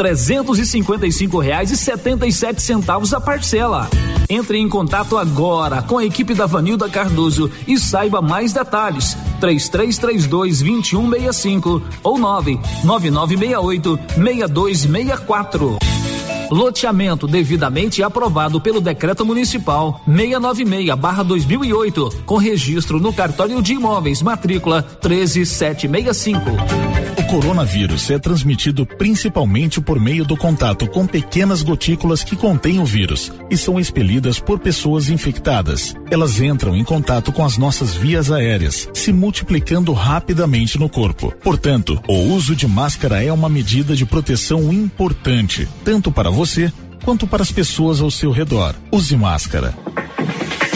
trezentos e cinquenta e cinco reais e setenta e sete centavos a parcela. Entre em contato agora com a equipe da Vanilda Cardoso e saiba mais detalhes. Três três três dois vinte e um meia cinco ou nove nove nove meia oito meia dois meia quatro. Loteamento devidamente aprovado pelo Decreto Municipal 696/2008, com registro no cartório de imóveis, matrícula 13765. O coronavírus é transmitido principalmente por meio do contato com pequenas gotículas que contêm o vírus e são expelidas por pessoas infectadas. Elas entram em contato com as nossas vias aéreas, se multiplicando rapidamente no corpo. Portanto, o uso de máscara é uma medida de proteção importante, tanto para você quanto para as pessoas ao seu redor. Use máscara.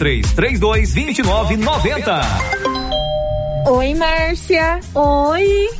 3332 2990. Oi, Márcia. Oi.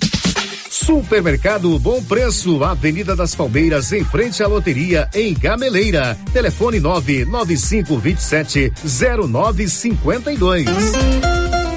Supermercado Bom Preço, Avenida das Palmeiras, em frente à loteria, em Gameleira. Telefone 99527 0952.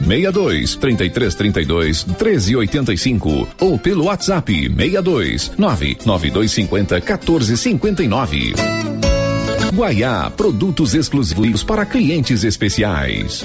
62 33 32 13 85 ou pelo WhatsApp 62 99250 14 59. Guaiá, produtos exclusivos para clientes especiais.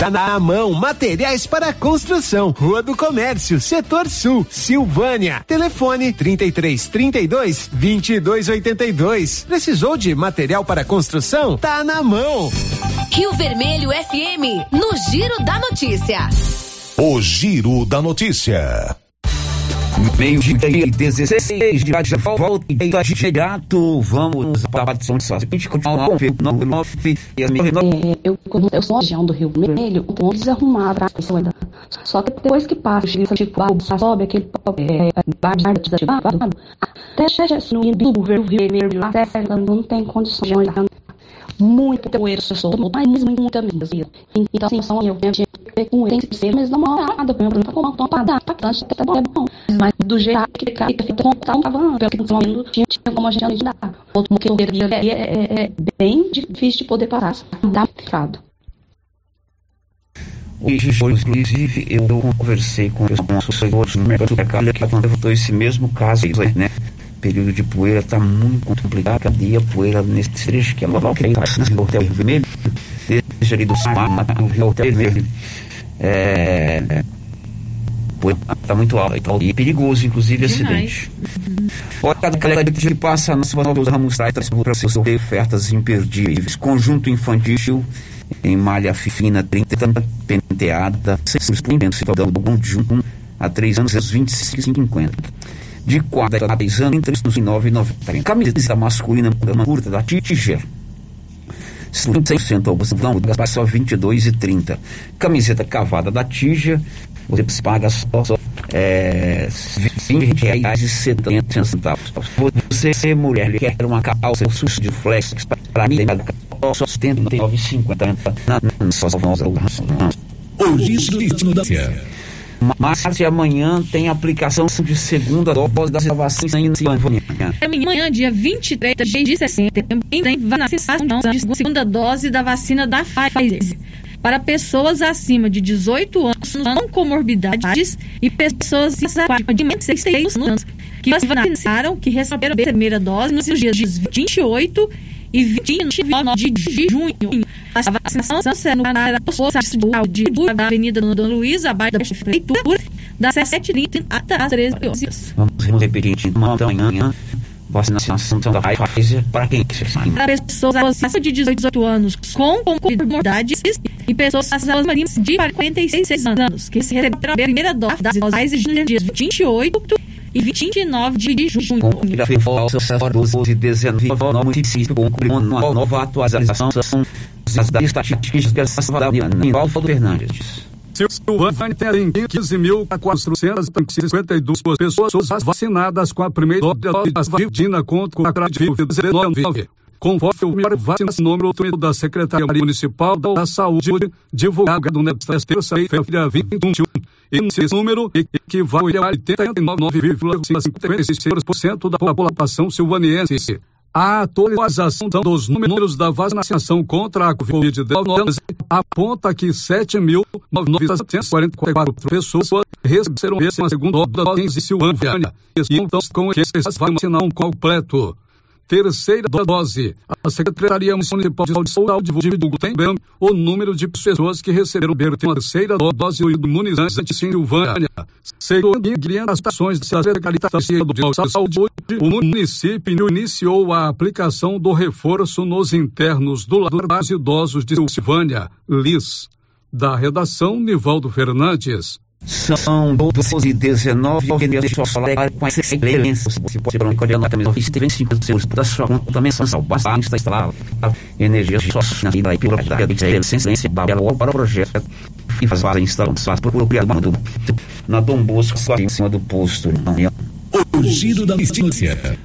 Tá na mão, materiais para construção. Rua do Comércio, Setor Sul, Silvânia. Telefone 33 32 22 82. Precisou de material para construção? Tá na mão. Rio Vermelho FM, no Giro da Notícia. O Giro da Notícia. Meio de 16 de já volta e direto. Vamos para a São de Sócio. A gente continua com o 99 e as É, eu, eu sou região do Rio Vermelho, o ponto desarrumado a pessoa ainda. Só que depois que passa, tipo, tipo, sobe aquele é, bar de desativado, até no Rio Vermelho até não tem condições de olhar muita poeira solta, mas muita mesmo. Então, assim, só eu que com ele, tem que ser, mas não é nada, por exemplo, como uma parada, bastante, até bom, é bom. Mas do jeito que fica, fica contando, tava, pelo que não tinha, tinha como a gente dar. Outro que eu é, é, é bem difícil de poder parar, dá ficado. Hoje, inclusive, eu conversei com os assessores no mercado que levantou esse mesmo caso, né? Período de poeira está muito complicado. Cadê a poeira nesse trecho que é logo que está no Hotel Vermelho? Desde ali do no Rio Hotel Vermelho. É, está muito alto e é perigoso, inclusive, acidente. Olha, cada galera que passa na sua nova Ramos traz para seus ofertas imperdíveis. Conjunto infantil em malha fina, 30 penteada, 100% do conjunto a 3 anos, 25,50 de 4 a 10 anos, entre os 9 e 90. Camiseta masculina, curta da Tiger. 100% algodão, gastar só 22 e 30. Camiseta cavada da Tija, você paga só, só é, 20 reais e 70 centavos. Você, mulher, quer uma calça susto de flex, para mim, só 79,50 na, na, só O destino da mas amanhã tem aplicação de segunda dose da vacina em Silvânia. Amanhã, dia 23 de setembro, tem vacinação de segunda dose da vacina da Pfizer para pessoas acima de 18 anos com comorbidades e pessoas acima de 16 anos que vacinaram, que receberam a primeira dose nos dias 28 e 29 de junho. A vacinação será no posto de da Avenida Dona Luiz, abaixo da Prefeitura, das 7h30 até as 13 horas. Vamos repetir, então, amanhã vacinação da Pfizer para quem? Para pessoas acima de 18 anos com comorbidades e pessoas acima de 46 anos que se receberam a primeira dose das Pfizer nos dias 28 e 29 de junho. Já foi falsa 12 19 no município com uma nova atualização das estatísticas da Fernandes. Silvânia tem 15.452 pessoas vacinadas com a primeira dose da vacina contra a Covid-19. Conforme o melhor vacinação número da Secretaria Municipal da Saúde, divulgado nesta terça-feira, 21. Esse número equivale a 89,56% da população silvaniense. A atualização dos números da vacinação contra a Covid-19 aponta que 7.944 pessoas receberam a segunda dose em Silvânia. E então, com esse vacinação completo terceira dose. A Secretaria Municipal de Saúde divulgou também o número de pessoas que receberam a terceira dose do imunizante Silvânia. Segundo orientações da Secretaria de Saúde, o município iniciou a aplicação do reforço nos internos do Lar Idosos de Silvânia, LIS. Da redação, Nivaldo Fernandes. São 12 e 19 deixa eu falar com essa excelência. Você pode código também oficial, tem 5 euros da sua conta mensal. Basta instalar energia só na pela excelência babela para o projeto e faz a instalação. Procura criar uma do na Dom Bosco, em cima do posto. O giro da notícia.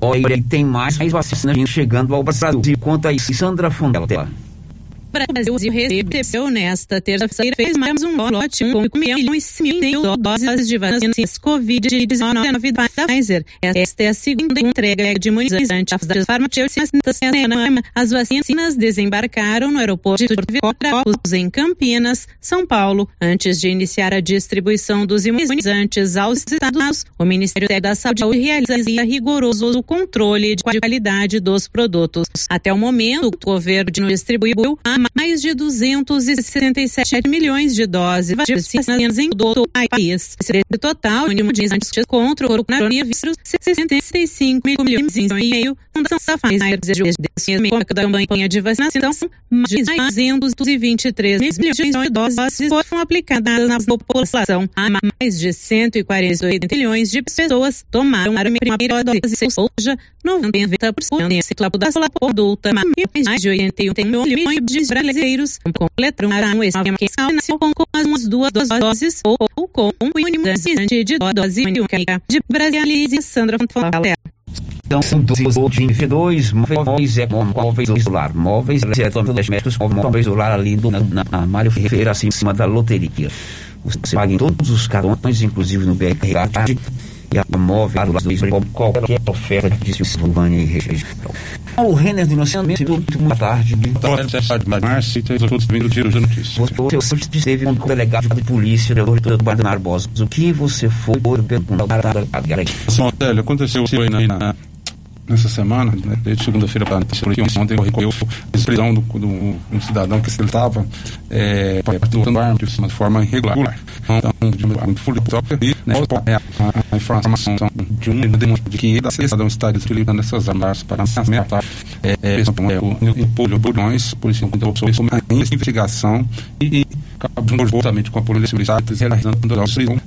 Olha, tem mais vacina chegando ao Brasil. Conta aí, Sandra Fondela. Brasil recebeu nesta terça-feira fez mais um lote com milhões mil doses de vacinas Covid-19 da Pfizer. Esta é a segunda entrega de imunizante das farmacêuticas As vacinas desembarcaram no aeroporto de Viracopos, em Campinas, São Paulo, antes de iniciar a distribuição dos imunizantes aos estados. O Ministério da Saúde realiza rigoroso controle de qualidade dos produtos. Até o momento, o governo distribuiu mais de 267 milhões de doses de vacinas em todo o país. Esse total de imunizantes contra o coronavírus, 65 milhões e meio, da Pfizer desde a campanha de vacinação, mais de 223 milhões de doses foram aplicadas na população. Mais de 148 milhões de pessoas tomaram a primeira dose, ou seja, 90% da população adulta, mais de 81 milhões de brasileiros completaram o esquema com as duas doses ou com o imunizante de dose única de Brasília, Sandra Fontola. Então, de dois móveis é móveis isolar, móveis eletrodomésticos, móveis isolar ali do, na, na Mário Ferreira, assim, em cima da loteria. Você paga em todos os cartões, inclusive no BR e a móvel do lado qualquer oferta de Silvânia e região. O Renner do Nascimento, muito boa tarde. Boa tarde, Márcio, e todos vindo do Giro de Notícias. Você esteve com o delegado de polícia, o doutor Eduardo Barbosa. O que você foi perguntar? Olha, aconteceu aí na, nessa semana, né, desde segunda-feira para ontem ocorreu a prisão do, um cidadão que estava é, arma de forma irregular. Então, de uma polícia e né, é a, informação de um de que o cidadão está utilizando essas armas para ameaçar é, é, é, o bulhões, por isso, então, sobre a investigação e, e acabamos justamente com a polícia militar realizando a prisão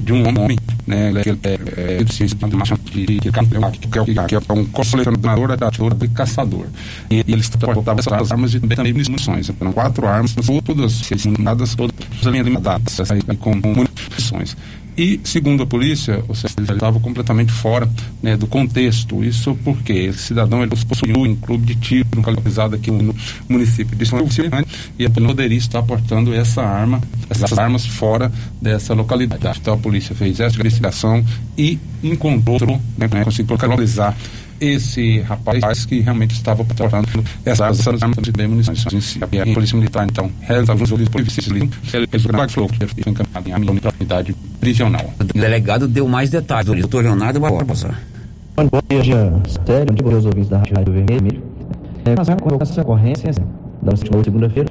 de um homem, né, que é, é, de ciência de, de, que é um colecionador, atirador e caçador. E, eles transportavam essas armas e também munições. Eram quatro armas, todas munidadas, todas alimentadas, com munições. E, segundo a polícia, ou seja, ele estava completamente fora né, do contexto. Isso porque esse cidadão ele possuiu um clube de tiro localizado aqui no município de São Vicente e a poderia estar portando essa arma, essas armas fora dessa localidade. Então a polícia fez essa investigação e encontrou, né, conseguiu localizar esse rapaz que realmente estava portando essas armas de munições. A Polícia Militar, então, realiza alguns outros polícias ele fez o grande flow que foi encaminhado em a unidade prisional. O delegado deu mais detalhes, doutor Leonardo Barbosa. Bom dia, sério, bom dia aos ouvintes da Rádio Vermelho. É, mas com essa ocorrência da última segunda-feira,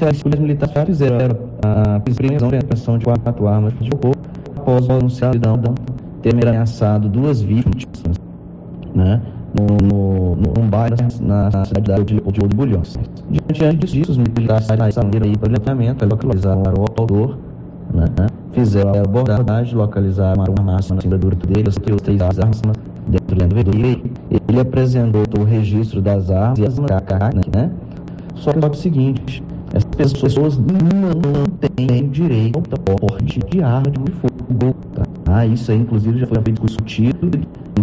as polícias militares fizeram a prisão e apreensão de quatro armas de fogo após o anunciado ter ameaçado duas vítimas né, no, no, bairro na, na cidade de, de Ouro Bulhões. Diante disso, os militares saíram aí para o levantamento, localizaram o autor, né, fizeram a abordagem, localizaram uma massa na cintura dele, os três armas dentro do veículo. Ele apresentou o registro das armas e as marcas, né? Só que é o seguinte, as pessoas não têm direito ao porte de arma de fogo. Tá? Isso aí, inclusive, já foi discutido em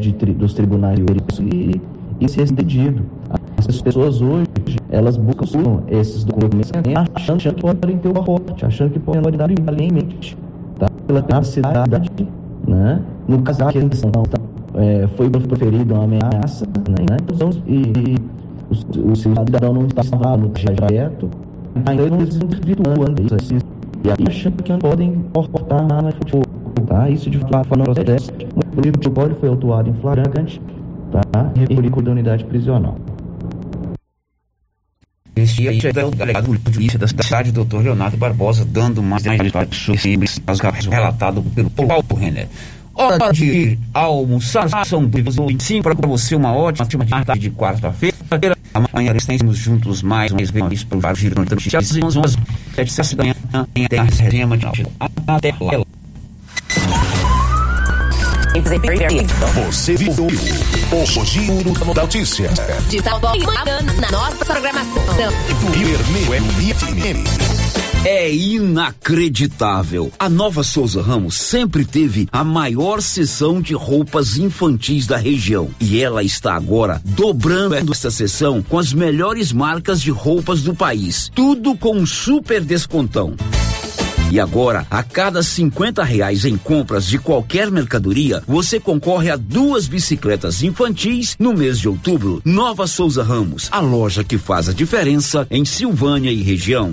de, dos tribunais e, e ser decidido. As pessoas hoje, elas buscam esses documentos achando que podem ter o porte, achando que podem dar mente tá? pela cidade, né? No caso da questão, tá? é, foi proferida uma ameaça, né? Então, e, e o, cidadão não estava no trajeto, ainda não desvirtuando isso, e aí achando que não podem portar arma de fogo, tá? Isso de fato não procede. O livro de código foi autuado em flagrante, tá? E recolhido da unidade prisional. Este aí é o delegado de polícia da cidade, doutor Leonardo Barbosa, dando mais detalhes sobre esse caso relatado pelo Paulo Renner. Hora de almoçar, são 25 para você uma ótima tarde de quarta-feira. Amanhã estaremos juntos mais uma vez para o Giro de Notícias. 11 horas, 7 da manhã, em a resenha de Até lá. Você viu o Giro da Notícia. De tal na nossa programação. É inacreditável. A Nova Souza Ramos sempre teve a maior seção de roupas infantis da região. E ela está agora dobrando essa seção com as melhores marcas de roupas do país. Tudo com um super descontão. E agora, a cada 50 reais em compras de qualquer mercadoria, você concorre a duas bicicletas infantis no mês de outubro. Nova Souza Ramos, a loja que faz a diferença em Silvânia e região.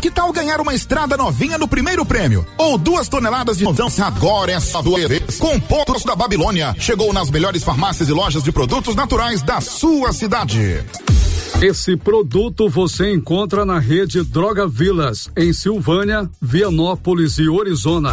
Que tal ganhar uma estrada novinha no primeiro prêmio? Ou duas toneladas de novão? Agora é só vezes. Com pontos da Babilônia. Chegou nas melhores farmácias e lojas de produtos naturais da sua cidade. Esse produto você encontra na rede Droga Vilas, em Silvânia, Vianópolis e Orizona.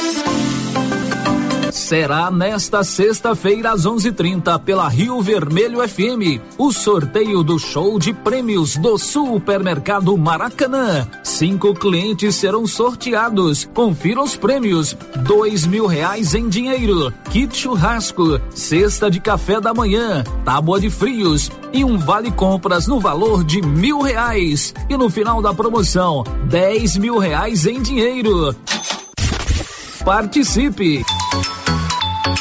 Será nesta sexta-feira às 11:30 pela Rio Vermelho FM o sorteio do show de prêmios do Supermercado Maracanã. Cinco clientes serão sorteados. Confira os prêmios: dois mil reais em dinheiro, kit churrasco, cesta de café da manhã, tábua de frios e um vale compras no valor de mil reais. E no final da promoção, dez mil reais em dinheiro. Participe!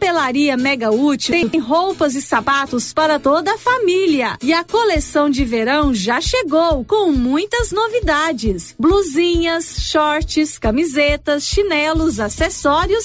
Papelaria Mega Útil tem roupas e sapatos para toda a família. E a coleção de verão já chegou com muitas novidades: blusinhas, shorts, camisetas, chinelos, acessórios